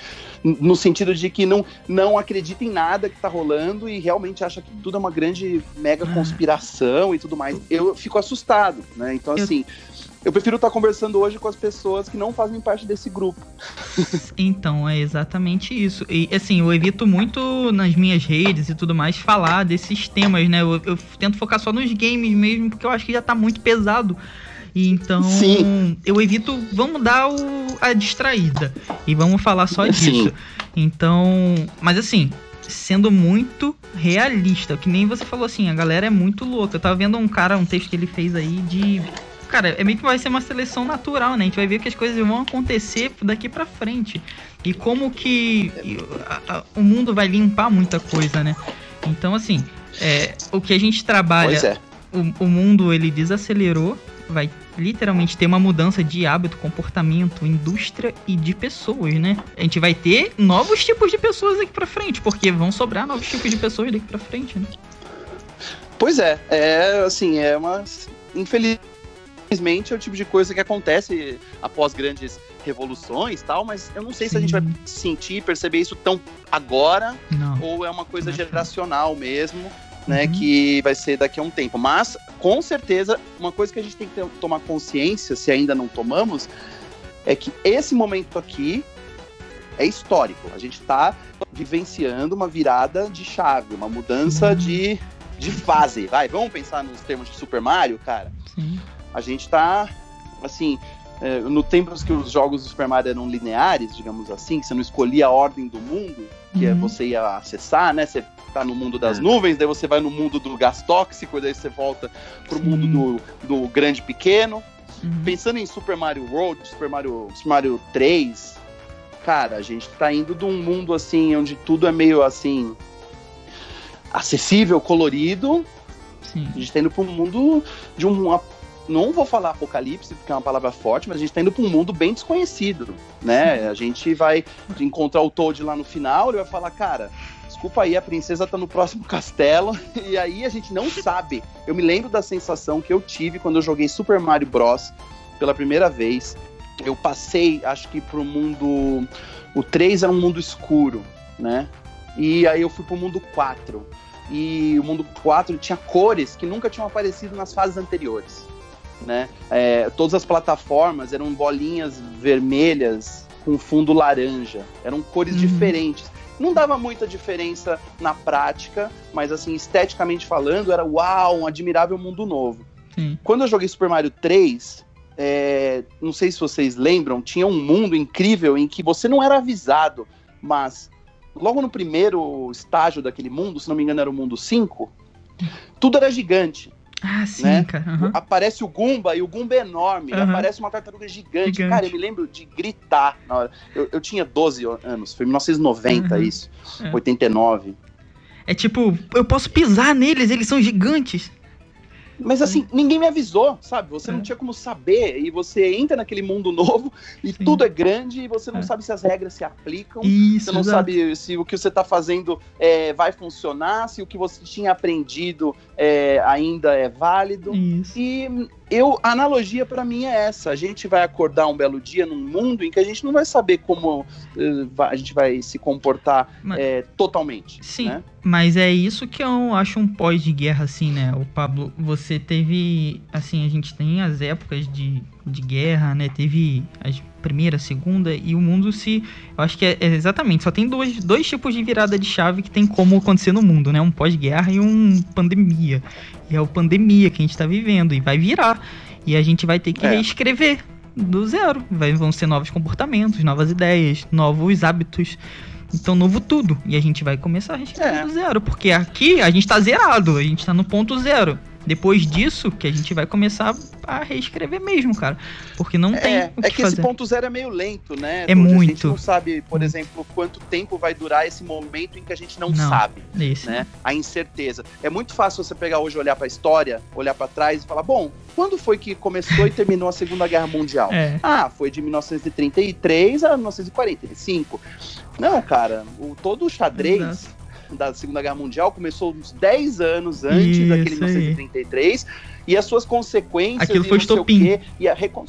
No sentido de que não, não acredita em nada que tá rolando e realmente acha que tudo é uma grande mega Ah. conspiração e tudo mais. Eu fico assustado, né? Então, assim, eu prefiro estar conversando hoje com as pessoas que não fazem parte desse grupo. Então, é exatamente isso. E assim, eu evito muito nas minhas redes e tudo mais falar desses temas, né? Eu, eu tento focar só nos games mesmo, porque eu acho que já tá muito pesado. E então, Sim. eu evito. Vamos dar o, a distraída. E vamos falar só Sim. disso. Então. Mas assim. Sendo muito realista, que nem você falou assim, a galera é muito louca. Eu tava vendo um cara, um texto que ele fez aí de cara, é meio que vai ser uma seleção natural, né? A gente vai ver que as coisas vão acontecer daqui pra frente. E como que a- a- o mundo vai limpar muita coisa, né? Então, assim, é, o que a gente trabalha, é. o, o mundo ele desacelerou, vai literalmente ter uma mudança de hábito, comportamento, indústria e de pessoas, né? A gente vai ter novos tipos de pessoas daqui pra frente, porque vão sobrar novos tipos de pessoas daqui pra frente, né? Pois é, é assim, é uma. Infelizmente é o tipo de coisa que acontece após grandes revoluções e tal, mas eu não sei se a gente vai Sim. sentir, perceber isso tão agora, Não. ou é uma coisa não. geracional mesmo, né? Uhum. Que vai ser daqui a um tempo. Mas, com certeza, uma coisa que a gente tem que ter- tomar consciência, se ainda não tomamos, é que esse momento aqui é histórico. A gente está vivenciando uma virada de chave, uma mudança Uhum. de, de fase. Vai, vamos pensar nos termos de Super Mario, cara? Sim. A gente tá, assim, é, no tempo que os jogos do Super Mario eram lineares, digamos assim, que você não escolhia a ordem do mundo, que é Uhum. você ia acessar, né? Você tá no mundo das É. nuvens, daí você vai no mundo do gás tóxico, daí você volta pro Sim. mundo do, do grande pequeno. Uhum. Pensando em Super Mario World, Super Mario, Super Mario 3, cara, a gente tá indo de um mundo assim, onde tudo é meio assim. acessível, colorido. Sim. A gente tá indo pra um mundo de um. Não vou falar apocalipse, porque é uma palavra forte, mas a gente tá indo pra um mundo bem desconhecido, né? A gente vai encontrar o Toad lá no final, ele vai falar, cara, desculpa aí, a princesa tá no próximo castelo, e aí a gente não sabe. Eu me lembro da sensação que eu tive quando eu joguei Super Mario Bros. pela primeira vez. Eu passei, acho que pro mundo. O 3 era um mundo escuro, né? E aí eu fui pro mundo 4. E o mundo 4 tinha cores que nunca tinham aparecido nas fases anteriores. Né? É, todas as plataformas eram bolinhas vermelhas com fundo laranja. Eram cores Uhum. diferentes. Não dava muita diferença na prática, mas assim, esteticamente falando, era uau, um admirável mundo novo. Sim. Quando eu joguei Super Mario 3, é, não sei se vocês lembram, tinha um mundo incrível em que você não era avisado, mas logo no primeiro estágio daquele mundo, se não me engano era o mundo 5, tudo era gigante. Ah, sim, Né? cara. aham. Aparece o Goomba e o Goomba é enorme. Aham. Aparece uma tartaruga gigante. Gigante. Cara, eu me lembro de gritar na hora. Eu, eu tinha 12 anos, foi em 1990 Uhum. isso. É. 89. É tipo, eu posso pisar neles, eles são gigantes. Mas assim, ninguém me avisou, sabe? Você não É. tinha como saber. E você entra naquele mundo novo e Sim. tudo é grande e você não É. sabe se as regras se aplicam. Isso, Você não exato. sabe se o que você está fazendo é, vai funcionar, se o que você tinha aprendido é, ainda é válido. Isso. E eu a analogia para mim é essa. A gente vai acordar um belo dia num mundo em que a gente não vai saber como uh, a gente vai se comportar Mas- é, totalmente. Sim, né? mas é isso que eu acho um pós de guerra, assim, né? O Pablo, você teve. Assim, a gente tem as épocas de, de guerra, né? Teve a primeira, a segunda, e o mundo se. Eu acho que é, é exatamente, só tem dois, dois tipos de virada de chave que tem como acontecer no mundo, né? Um pós-guerra e um pandemia. E é o pandemia que a gente tá vivendo, e vai virar. E a gente vai ter que É. reescrever do zero. Vai, vão ser novos comportamentos, novas ideias, novos hábitos. Então, novo tudo. E a gente vai começar a reescrever É. do zero. Porque aqui a gente tá zerado. A gente tá no ponto zero. Depois disso, que a gente vai começar a reescrever mesmo, cara. Porque não tem É, o que, é que fazer. esse ponto zero é meio lento, né? É Douglas? A gente muito. não sabe, por Muito. exemplo, quanto tempo vai durar esse momento em que a gente não, Não. sabe, Esse. né? A incerteza. É muito fácil você pegar hoje, olhar para a história, olhar para trás e falar, bom, quando foi que começou e terminou a Segunda Guerra Mundial? É. Ah, foi de 1933 a 1945. Não, cara, o, todo o xadrez Exato. Da Segunda Guerra Mundial começou uns 10 anos antes Isso daquele aí. 1933 e as suas consequências Aquilo foi não sei o estopim. quê, e a recon...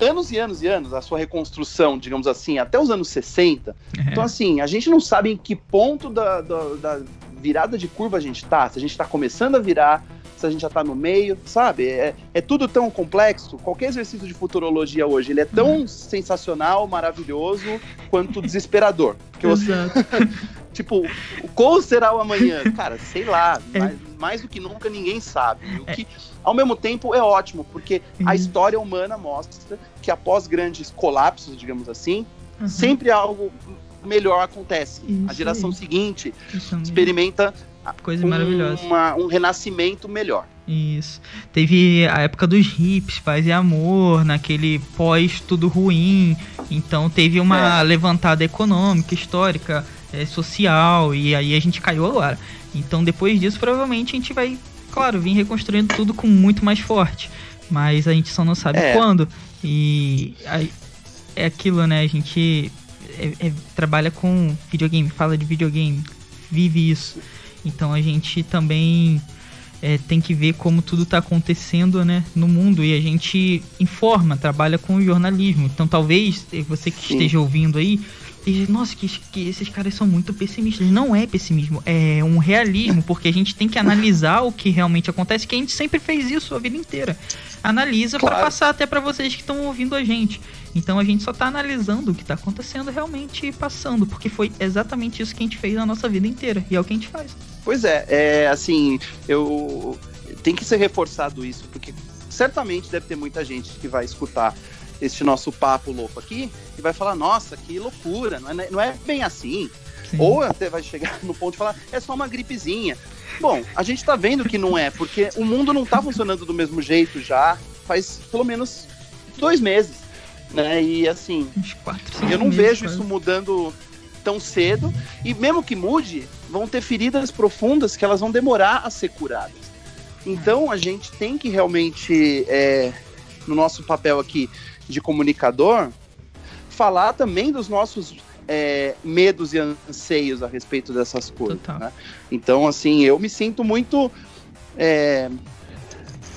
anos e anos e anos a sua reconstrução, digamos assim, até os anos 60. É. Então assim, a gente não sabe em que ponto da, da, da virada de curva a gente tá, se a gente tá começando a virar, se a gente já tá no meio, sabe? É, é tudo tão complexo. Qualquer exercício de futurologia hoje, ele é tão sensacional, maravilhoso, quanto desesperador. Porque você, tipo, qual será o amanhã? Cara, sei lá, É. mais, mais do que nunca ninguém sabe. O que, ao mesmo tempo, é ótimo, porque a Uhum. história humana mostra que após grandes colapsos, digamos assim, Uhum. sempre algo melhor acontece. Isso a geração aí. seguinte experimenta Coisa um, maravilhosa. uma- um renascimento melhor. Isso. Teve a época dos hips, paz e amor, naquele pós tudo ruim. Então teve uma É. levantada econômica, histórica, eh, social, e aí a gente caiu agora. Então depois disso, provavelmente a gente vai, claro, vir reconstruindo tudo com muito mais forte. Mas a gente só não sabe É. quando. E aí, é aquilo, né? A gente é- é- trabalha com videogame, fala de videogame, vive isso. Então a gente também é, tem que ver como tudo está acontecendo né, no mundo e a gente informa, trabalha com jornalismo. Então talvez eh, você que Sim. esteja ouvindo aí, esteja, nossa, que, que esses caras são muito pessimistas. Não é pessimismo, é um realismo, porque a gente tem que analisar o que realmente acontece, que a gente sempre fez isso a vida inteira. Analisa para Claro. passar até para vocês que estão ouvindo a gente. Então a gente só tá analisando o que tá acontecendo realmente e passando, porque foi exatamente isso que a gente fez na nossa vida inteira e é o que a gente faz. Pois é, é assim, eu tem que ser reforçado isso, porque certamente deve ter muita gente que vai escutar este nosso papo louco aqui e vai falar, nossa, que loucura, não é, não é bem assim. Sim. Ou até vai chegar no ponto de falar, é só uma gripezinha. Bom, a gente tá vendo que não é, porque o mundo não tá funcionando do mesmo jeito já faz pelo menos dois meses, né? E assim, quatro, eu não meses vejo quase. isso mudando tão cedo. E mesmo que mude, vão ter feridas profundas que elas vão demorar a ser curadas. Então a gente tem que realmente, é, no nosso papel aqui de comunicador, falar também dos nossos é, medos e anseios a respeito dessas coisas. Né? Então, assim, eu me sinto muito. é,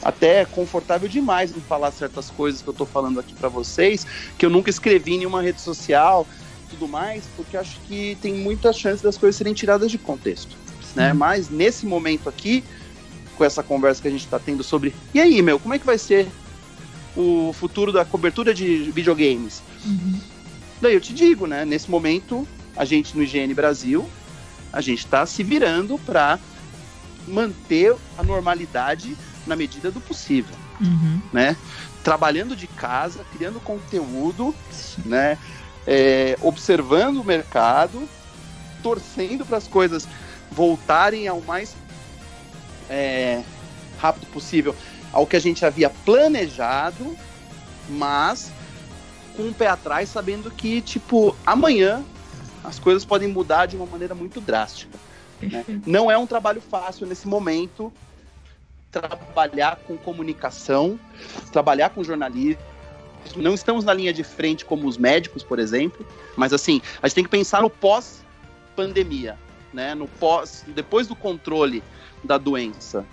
até confortável demais em falar certas coisas que eu tô falando aqui para vocês, que eu nunca escrevi em nenhuma rede social, tudo mais, porque acho que tem muita chance das coisas serem tiradas de contexto, né? Mas nesse momento aqui, com essa conversa que a gente tá tendo sobre, e aí, meu, como é que vai ser o futuro da cobertura de videogames? Uhum. Daí eu te digo, né? Nesse momento, a gente no IGN Brasil, a gente tá se virando para manter a normalidade na medida do possível, Uhum. né? Trabalhando de casa, criando conteúdo, Sim. né? É, observando o mercado, torcendo para as coisas voltarem ao mais é, rápido possível ao que a gente havia planejado, mas com um pé atrás, sabendo que, tipo, amanhã as coisas podem mudar de uma maneira muito drástica. Perfeito. Não é um trabalho fácil nesse momento trabalhar com comunicação, trabalhar com jornalismo. Não estamos na linha de frente como os médicos, por exemplo, mas assim, a gente tem que pensar no pós-pandemia, né? No pós, depois do controle da doença,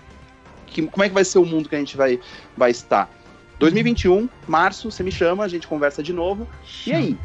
que, como é que vai ser o mundo que a gente vai, vai estar. 2021, março, você me chama, a gente conversa de novo. E aí?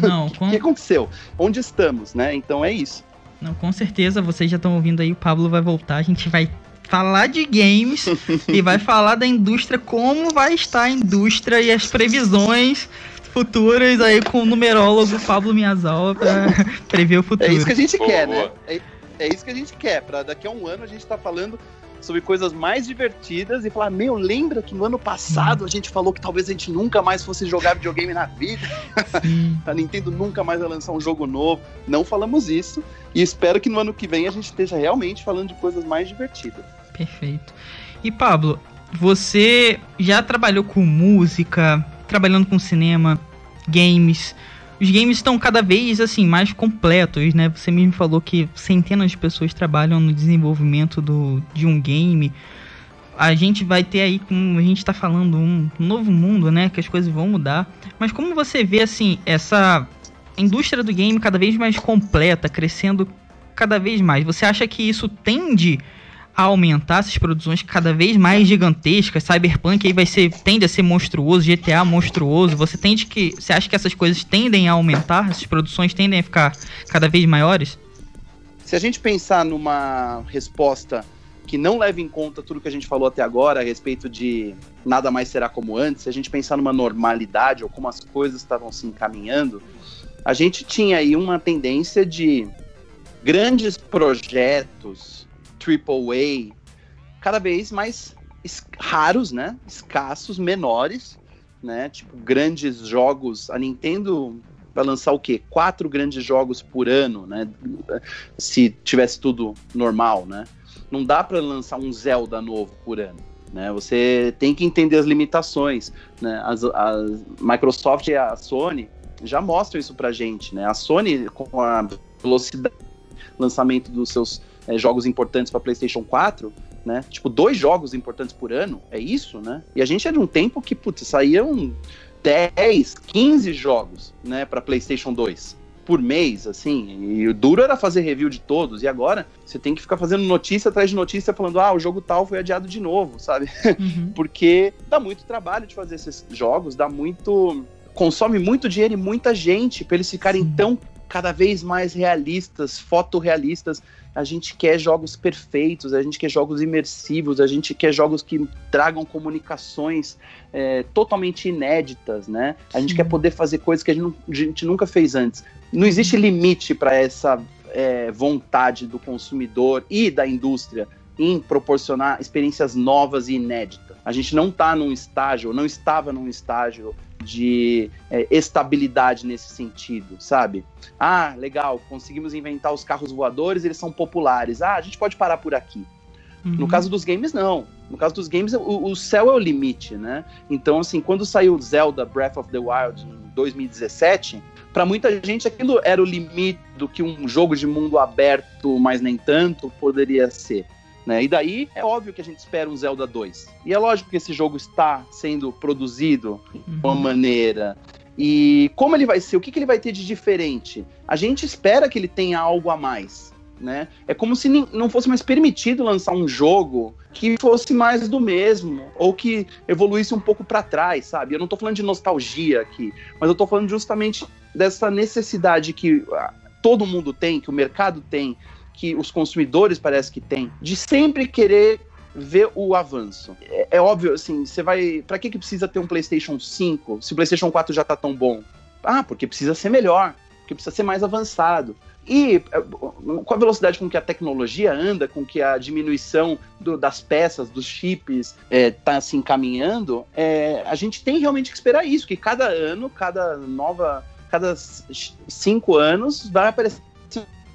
Não, o com... que aconteceu? Onde estamos, né? Então é isso. Não, com certeza, vocês já estão ouvindo aí, o Pablo vai voltar, a gente vai falar de games e vai falar da indústria, como vai estar a indústria e as previsões futuras aí com o numerólogo Pablo Miyazawa para prever o futuro. É isso que a gente quer, né? É, é, isso que a gente quer. Para daqui a um ano a gente tá falando sobre coisas mais divertidas e falar, meu, lembra que no ano passado a gente falou que talvez a gente nunca mais fosse jogar videogame na vida? a Nintendo nunca mais vai lançar um jogo novo. Não falamos isso e espero que no ano que vem a gente esteja realmente falando de coisas mais divertidas. Perfeito. E Pablo, você já trabalhou com música, trabalhando com cinema, games. Os games estão cada vez assim mais completos, né? Você mesmo falou que centenas de pessoas trabalham no desenvolvimento do, de um game. A gente vai ter aí, como a gente está falando, um novo mundo, né? Que as coisas vão mudar. Mas como você vê assim essa indústria do game cada vez mais completa, crescendo cada vez mais? Você acha que isso tende a aumentar essas produções cada vez mais gigantescas. Cyberpunk aí vai ser tende a ser monstruoso, GTA monstruoso. Você tende que você acha que essas coisas tendem a aumentar, essas produções tendem a ficar cada vez maiores? Se a gente pensar numa resposta que não leva em conta tudo que a gente falou até agora a respeito de nada mais será como antes, se a gente pensar numa normalidade ou como as coisas estavam se encaminhando, a gente tinha aí uma tendência de grandes projetos AAA cada vez mais raros, né? Escassos, menores, né? Tipo, grandes jogos. A Nintendo vai lançar o quê? Quatro grandes jogos por ano, né? Se tivesse tudo normal, né? Não dá para lançar um Zelda novo por ano. Né, você tem que entender as limitações. Né? As, as Microsoft e a Sony já mostram isso pra gente. Né? A Sony, com a velocidade de lançamento dos seus é, jogos importantes para PlayStation 4, né? Tipo, dois jogos importantes por ano, é isso, né? E a gente é de um tempo que, putz, saíam 10, 15 jogos, né, para PlayStation 2 por mês, assim, e o duro era fazer review de todos, e agora você tem que ficar fazendo notícia atrás de notícia falando, ah, o jogo tal foi adiado de novo, sabe? Uhum. Porque dá muito trabalho de fazer esses jogos, dá muito. consome muito dinheiro e muita gente para eles ficarem Sim. tão cada vez mais realistas, fotorrealistas. A gente quer jogos perfeitos, a gente quer jogos imersivos, a gente quer jogos que tragam comunicações é, totalmente inéditas, né? A gente Sim. quer poder fazer coisas que a gente, a gente nunca fez antes. Não existe limite para essa é, vontade do consumidor e da indústria em proporcionar experiências novas e inéditas. A gente não está num estágio, não estava num estágio de é, estabilidade nesse sentido, sabe? Ah, legal, conseguimos inventar os carros voadores, eles são populares. Ah, a gente pode parar por aqui. Uhum. No caso dos games, não. No caso dos games, o, o, céu é o limite, né? Então, assim, quando saiu Zelda Breath of the Wild em 2017, para muita gente aquilo era o limite do que um jogo de mundo aberto, mas nem tanto, poderia ser. Né? E daí é óbvio que a gente espera um Zelda 2. E é lógico que esse jogo está sendo produzido uhum. de uma maneira. E como ele vai ser? O que, que ele vai ter de diferente? A gente espera que ele tenha algo a mais. Né? É como se não fosse mais permitido lançar um jogo que fosse mais do mesmo ou que evoluísse um pouco para trás, sabe? Eu não estou falando de nostalgia aqui, mas eu estou falando justamente dessa necessidade que ah, todo mundo tem, que o mercado tem que os consumidores parece que têm, de sempre querer ver o avanço. É, é óbvio, assim, você vai. Para que, que precisa ter um PlayStation 5 se o PlayStation 4 já tá tão bom? Ah, porque precisa ser melhor, porque precisa ser mais avançado. E é, com a velocidade com que a tecnologia anda, com que a diminuição do, das peças, dos chips, está é, tá se encaminhando, é, a gente tem realmente que esperar isso, que cada ano, cada nova, cada cinco anos vai aparecer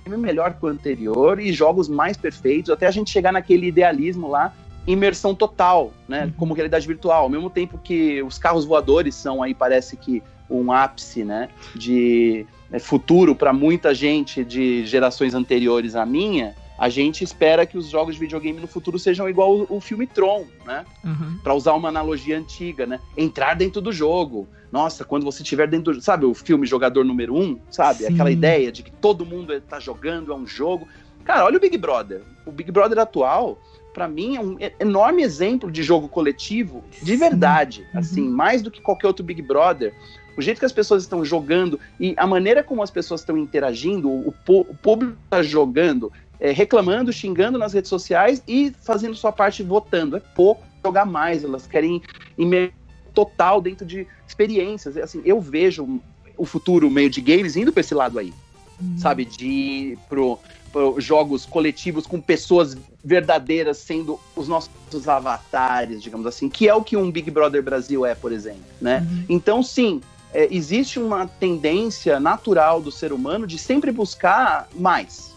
melhor que o anterior e jogos mais perfeitos, até a gente chegar naquele idealismo lá, imersão total, né? Uhum. Como realidade virtual. Ao mesmo tempo que os carros voadores são aí, parece que um ápice, né? De é, futuro para muita gente de gerações anteriores à minha, a gente espera que os jogos de videogame no futuro sejam igual o, o filme Tron, né? Uhum. Para usar uma analogia antiga, né? Entrar dentro do jogo. Nossa, quando você estiver dentro do, sabe o filme Jogador Número Um, sabe? Sim. Aquela ideia de que todo mundo está jogando, é um jogo. Cara, olha o Big Brother. O Big Brother atual para mim, é um enorme exemplo de jogo coletivo, de verdade. Uhum. Assim, mais do que qualquer outro Big Brother. O jeito que as pessoas estão jogando e a maneira como as pessoas estão interagindo, o, o público está jogando, é, reclamando, xingando nas redes sociais e fazendo sua parte votando. É pouco jogar mais, elas querem ir total dentro de experiências. Assim, eu vejo o futuro meio de games indo para esse lado aí, uhum. sabe? De ir pro, pro, jogos coletivos com pessoas verdadeiras sendo os nossos avatares, digamos assim, que é o que um Big Brother Brasil é, por exemplo, né? Uhum. Então, sim, é, existe uma tendência natural do ser humano de sempre buscar mais,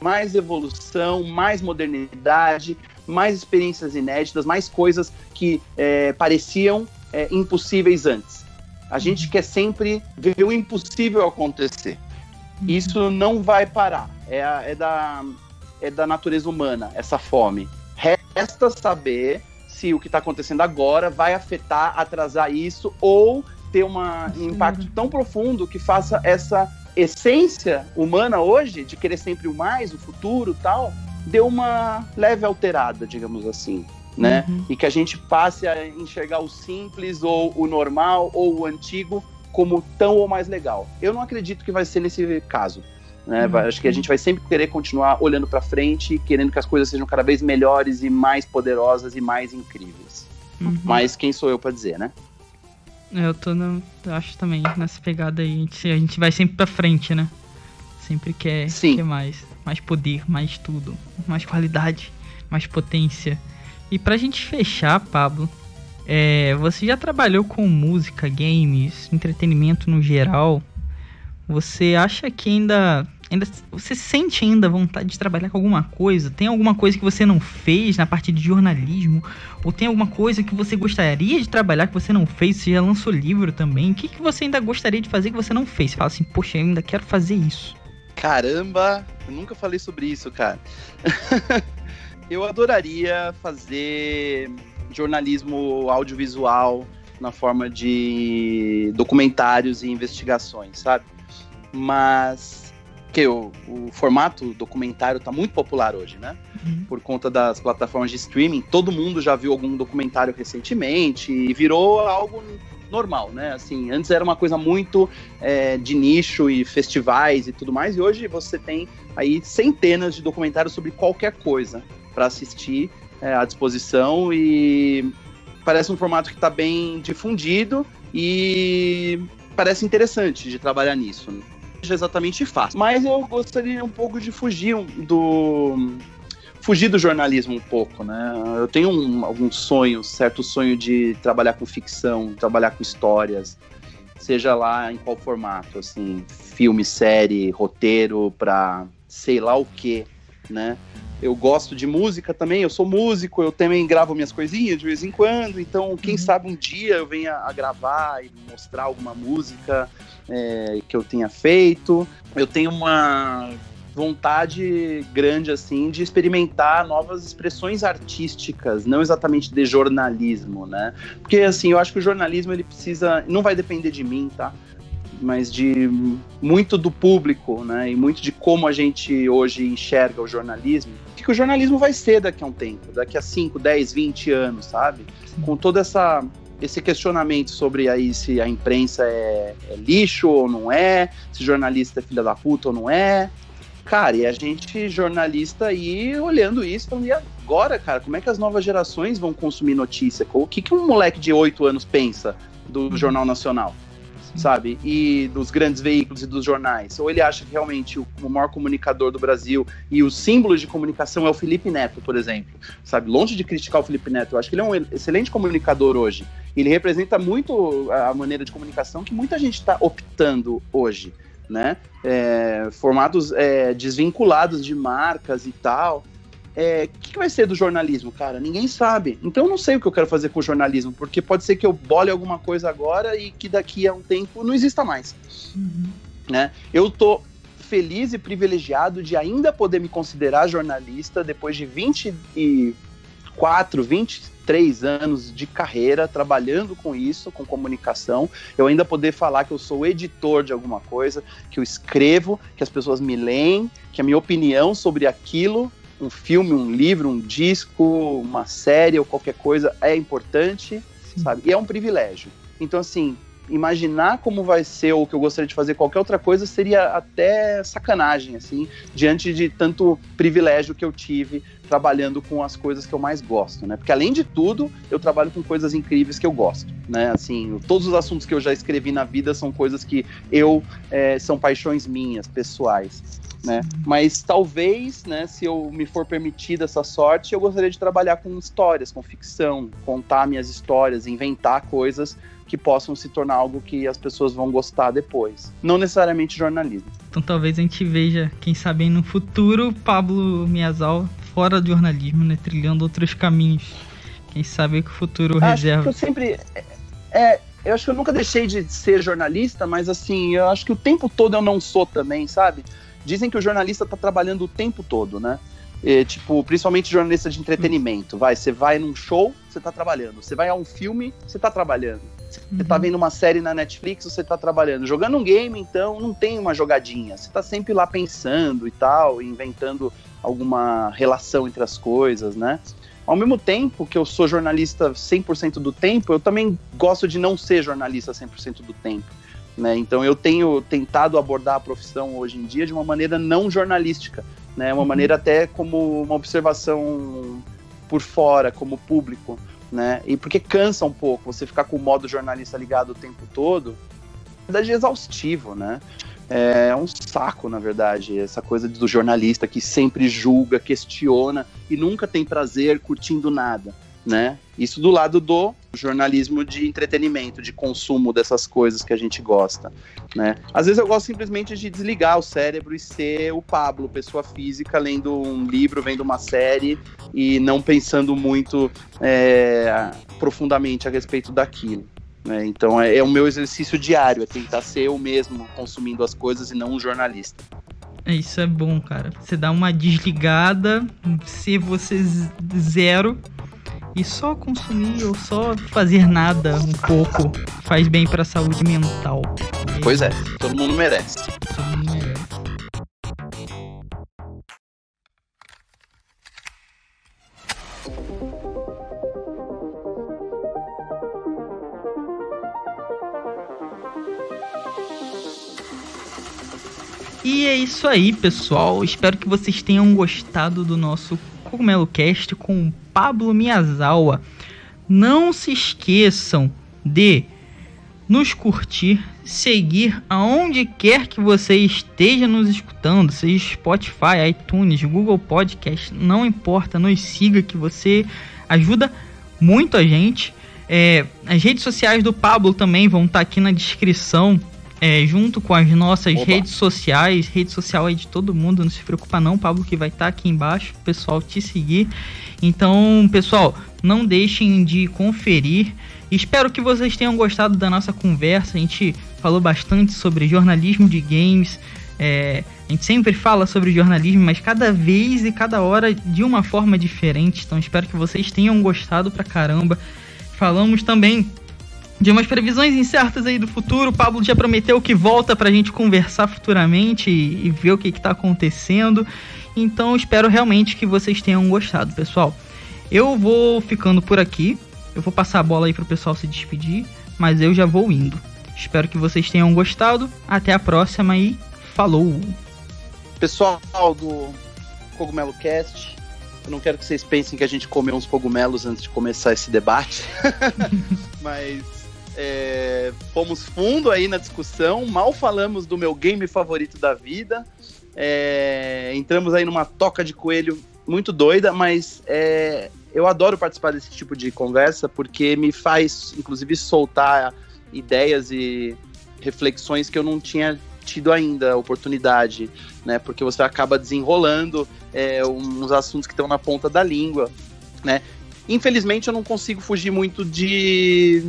mais evolução, mais modernidade, mais experiências inéditas, mais coisas que é, pareciam é, impossíveis antes. A gente uhum. quer sempre ver o impossível acontecer. Uhum. Isso não vai parar. É, é, da, é da natureza humana, essa fome. Resta saber se o que está acontecendo agora vai afetar, atrasar isso ou ter uma, um impacto tão profundo que faça essa essência humana hoje de querer sempre o mais, o futuro tal, deu uma leve alterada, digamos assim né? Uhum. E que a gente passe a enxergar o simples ou o normal ou o antigo como tão ou mais legal. Eu não acredito que vai ser nesse caso. Né? Uhum. Acho que a gente vai sempre querer continuar olhando para frente, querendo que as coisas sejam cada vez melhores e mais poderosas e mais incríveis. Uhum. Mas quem sou eu para dizer, né? Eu tô no, eu acho também nessa pegada aí, a gente, a gente vai sempre para frente, né? Sempre quer, Sim. quer mais, mais poder, mais tudo, mais qualidade, mais potência. E pra gente fechar, Pablo, é, você já trabalhou com música, games, entretenimento no geral. Você acha que ainda, ainda. Você sente ainda vontade de trabalhar com alguma coisa? Tem alguma coisa que você não fez na parte de jornalismo? Ou tem alguma coisa que você gostaria de trabalhar que você não fez? Você já lançou livro também? O que, que você ainda gostaria de fazer que você não fez? Você fala assim, poxa, eu ainda quero fazer isso. Caramba, eu nunca falei sobre isso, cara. Eu adoraria fazer jornalismo audiovisual na forma de documentários e investigações, sabe? Mas que o, o formato documentário está muito popular hoje, né? Uhum. Por conta das plataformas de streaming, todo mundo já viu algum documentário recentemente e virou algo normal, né? Assim, antes era uma coisa muito é, de nicho e festivais e tudo mais, e hoje você tem aí centenas de documentários sobre qualquer coisa para assistir é, à disposição e parece um formato que está bem difundido e parece interessante de trabalhar nisso. Não é exatamente fácil, mas eu gostaria um pouco de fugir do fugir do jornalismo um pouco, né? Eu tenho um, algum sonho, certo sonho de trabalhar com ficção, trabalhar com histórias, seja lá em qual formato, assim, filme, série, roteiro, para sei lá o que, né? Eu gosto de música também, eu sou músico, eu também gravo minhas coisinhas de vez em quando, então quem uhum. sabe um dia eu venha a gravar e mostrar alguma música é, que eu tenha feito. Eu tenho uma vontade grande assim de experimentar novas expressões artísticas, não exatamente de jornalismo, né? Porque assim, eu acho que o jornalismo ele precisa, não vai depender de mim, tá? Mas de muito do público, né? E muito de como a gente hoje enxerga o jornalismo. O que o jornalismo vai ser daqui a um tempo, daqui a 5, 10, 20 anos, sabe? Com toda essa esse questionamento sobre aí se a imprensa é, é, lixo ou não é, se jornalista é filha da puta ou não é. Cara, e a gente, jornalista, aí olhando isso, falando, e agora, cara, como é que as novas gerações vão consumir notícia? O que, que um moleque de 8 anos pensa do uhum. Jornal Nacional? Sabe? E dos grandes veículos e dos jornais. Ou ele acha que realmente o, o maior comunicador do Brasil e o símbolo de comunicação é o Felipe Neto, por exemplo, sabe? Longe de criticar o Felipe Neto, eu acho que ele é um excelente comunicador hoje. Ele representa muito a maneira de comunicação que muita gente está optando hoje, né? É, formatos é, desvinculados de marcas e tal é, o que, que, vai ser do jornalismo, cara? Ninguém sabe. Então eu não sei o que eu quero fazer com o jornalismo, porque pode ser que eu bole alguma coisa agora e que daqui a um tempo não exista mais. Uhum. Né? Eu tô feliz e privilegiado de ainda poder me considerar jornalista depois de 24, 23 anos de carreira trabalhando com isso, com comunicação. Eu ainda poder falar que eu sou editor de alguma coisa, que eu escrevo, que as pessoas me leem, que a minha opinião sobre aquilo um filme, um livro, um disco, uma série ou qualquer coisa é importante, Sim. sabe? E é um privilégio. Então, assim, imaginar como vai ser ou que eu gostaria de fazer qualquer outra coisa seria até sacanagem, assim, diante de tanto privilégio que eu tive trabalhando com as coisas que eu mais gosto, né? Porque além de tudo, eu trabalho com coisas incríveis que eu gosto, né? Assim, todos os assuntos que eu já escrevi na vida são coisas que eu é, são paixões minhas, pessoais. Né? Mas talvez, né, se eu me for permitida essa sorte, eu gostaria de trabalhar com histórias, com ficção, contar minhas histórias, inventar coisas que possam se tornar algo que as pessoas vão gostar depois. Não necessariamente jornalismo. Então talvez a gente veja, quem sabe no futuro, Pablo Miazal fora do jornalismo, né, trilhando outros caminhos. Quem sabe que o futuro acho reserva. Que eu sempre é, é, eu acho que eu nunca deixei de ser jornalista, mas assim, eu acho que o tempo todo eu não sou também, sabe? Dizem que o jornalista está trabalhando o tempo todo, né? E, tipo, principalmente jornalista de entretenimento. Vai, você vai num show, você está trabalhando. Você vai a um filme, você está trabalhando. Você tá uhum. vendo uma série na Netflix, você tá trabalhando. Jogando um game, então, não tem uma jogadinha. Você tá sempre lá pensando e tal, inventando alguma relação entre as coisas, né? Ao mesmo tempo que eu sou jornalista 100% do tempo, eu também gosto de não ser jornalista 100% do tempo. Né? Então eu tenho tentado abordar a profissão hoje em dia de uma maneira não jornalística, né? uma uhum. maneira até como uma observação por fora, como público né? E porque cansa um pouco você ficar com o modo jornalista ligado o tempo todo. Na verdade, é exaustivo, né? É um saco, na verdade, essa coisa do jornalista que sempre julga, questiona e nunca tem prazer curtindo nada né? Isso do lado do jornalismo de entretenimento, de consumo dessas coisas que a gente gosta, né? Às vezes eu gosto simplesmente de desligar o cérebro e ser o Pablo, pessoa física, lendo um livro, vendo uma série e não pensando muito é, profundamente a respeito daquilo. Né? Então é, é o meu exercício diário, é tentar ser eu mesmo consumindo as coisas e não um jornalista. É, isso é bom, cara. Você dá uma desligada, ser você zero e só consumir ou só fazer nada um pouco faz bem para a saúde mental. Pois é, todo mundo merece. Todo mundo merece. E é isso aí, pessoal. Espero que vocês tenham gostado do nosso Cogumelo Cast com Pablo Miyazawa. Não se esqueçam de nos curtir, seguir aonde quer que você esteja nos escutando, seja Spotify, iTunes, Google Podcast, não importa, nos siga que você ajuda muito a gente. É, as redes sociais do Pablo também vão estar tá aqui na descrição é, junto com as nossas Oba. redes sociais, rede social aí de todo mundo, não se preocupa não, Pablo, que vai estar tá aqui embaixo, o pessoal te seguir. Então, pessoal, não deixem de conferir. Espero que vocês tenham gostado da nossa conversa. A gente falou bastante sobre jornalismo de games. É, a gente sempre fala sobre jornalismo, mas cada vez e cada hora de uma forma diferente. Então, espero que vocês tenham gostado pra caramba. Falamos também de umas previsões incertas aí do futuro. O Pablo já prometeu que volta pra gente conversar futuramente e, e ver o que, que tá acontecendo. Então espero realmente que vocês tenham gostado, pessoal. Eu vou ficando por aqui. Eu vou passar a bola aí pro pessoal se despedir, mas eu já vou indo. Espero que vocês tenham gostado. Até a próxima e falou! Pessoal do Cogumelo Cast, eu não quero que vocês pensem que a gente comeu uns cogumelos antes de começar esse debate, mas é, fomos fundo aí na discussão, mal falamos do meu game favorito da vida. É, entramos aí numa toca de coelho muito doida, mas é, eu adoro participar desse tipo de conversa porque me faz, inclusive, soltar ideias e reflexões que eu não tinha tido ainda oportunidade, né? Porque você acaba desenrolando é, uns assuntos que estão na ponta da língua, né? Infelizmente eu não consigo fugir muito de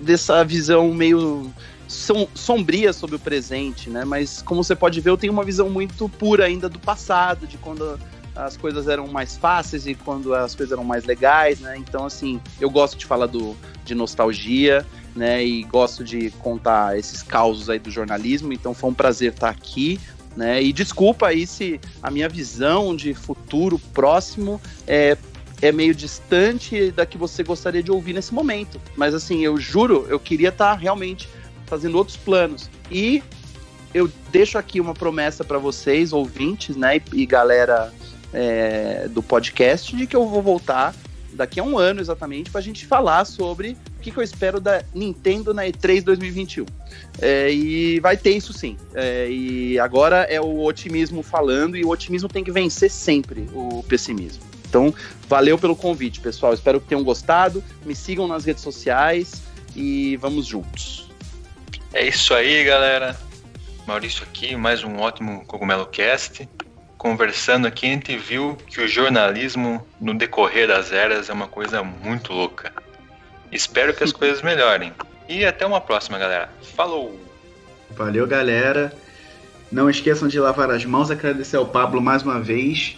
dessa visão meio som, sombria sobre o presente, né? Mas como você pode ver, eu tenho uma visão muito pura ainda do passado, de quando as coisas eram mais fáceis e quando as coisas eram mais legais, né? Então, assim, eu gosto de falar do, de nostalgia, né? E gosto de contar esses causos aí do jornalismo. Então, foi um prazer estar aqui. Né? E desculpa aí se a minha visão de futuro próximo é, é meio distante da que você gostaria de ouvir nesse momento. Mas assim, eu juro, eu queria estar tá realmente fazendo outros planos. E eu deixo aqui uma promessa para vocês, ouvintes, né, e, galera é, do podcast, de que eu vou voltar daqui a um ano exatamente para a gente falar sobre o que, que, eu espero da Nintendo na E3 2021. É, e vai ter isso sim. É, e agora é o otimismo falando, e o otimismo tem que vencer sempre o pessimismo. Então, valeu pelo convite, pessoal. Espero que tenham gostado. Me sigam nas redes sociais e vamos juntos. É isso aí, galera. Maurício aqui, mais um ótimo Cogumelo Cast. Conversando aqui, a gente viu que o jornalismo no decorrer das eras é uma coisa muito louca. Espero que as coisas melhorem. E até uma próxima, galera. Falou! Valeu, galera. Não esqueçam de lavar as mãos, agradecer ao Pablo mais uma vez.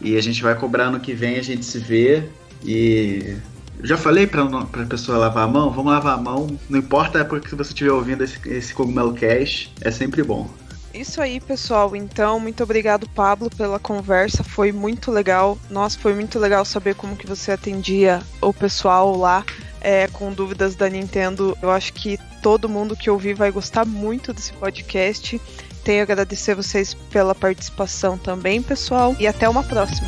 E a gente vai cobrar no que vem, a gente se vê. E já falei pra, pra pessoa lavar a mão, vamos lavar a mão. Não importa porque você estiver ouvindo esse, esse Cogumelo Cash, é sempre bom. Isso aí, pessoal. Então, muito obrigado, Pablo, pela conversa. Foi muito legal. Nossa, foi muito legal saber como que você atendia o pessoal lá é, com dúvidas da Nintendo. Eu acho que todo mundo que ouvir vai gostar muito desse podcast. Tenho a agradecer vocês pela participação também, pessoal. E até uma próxima.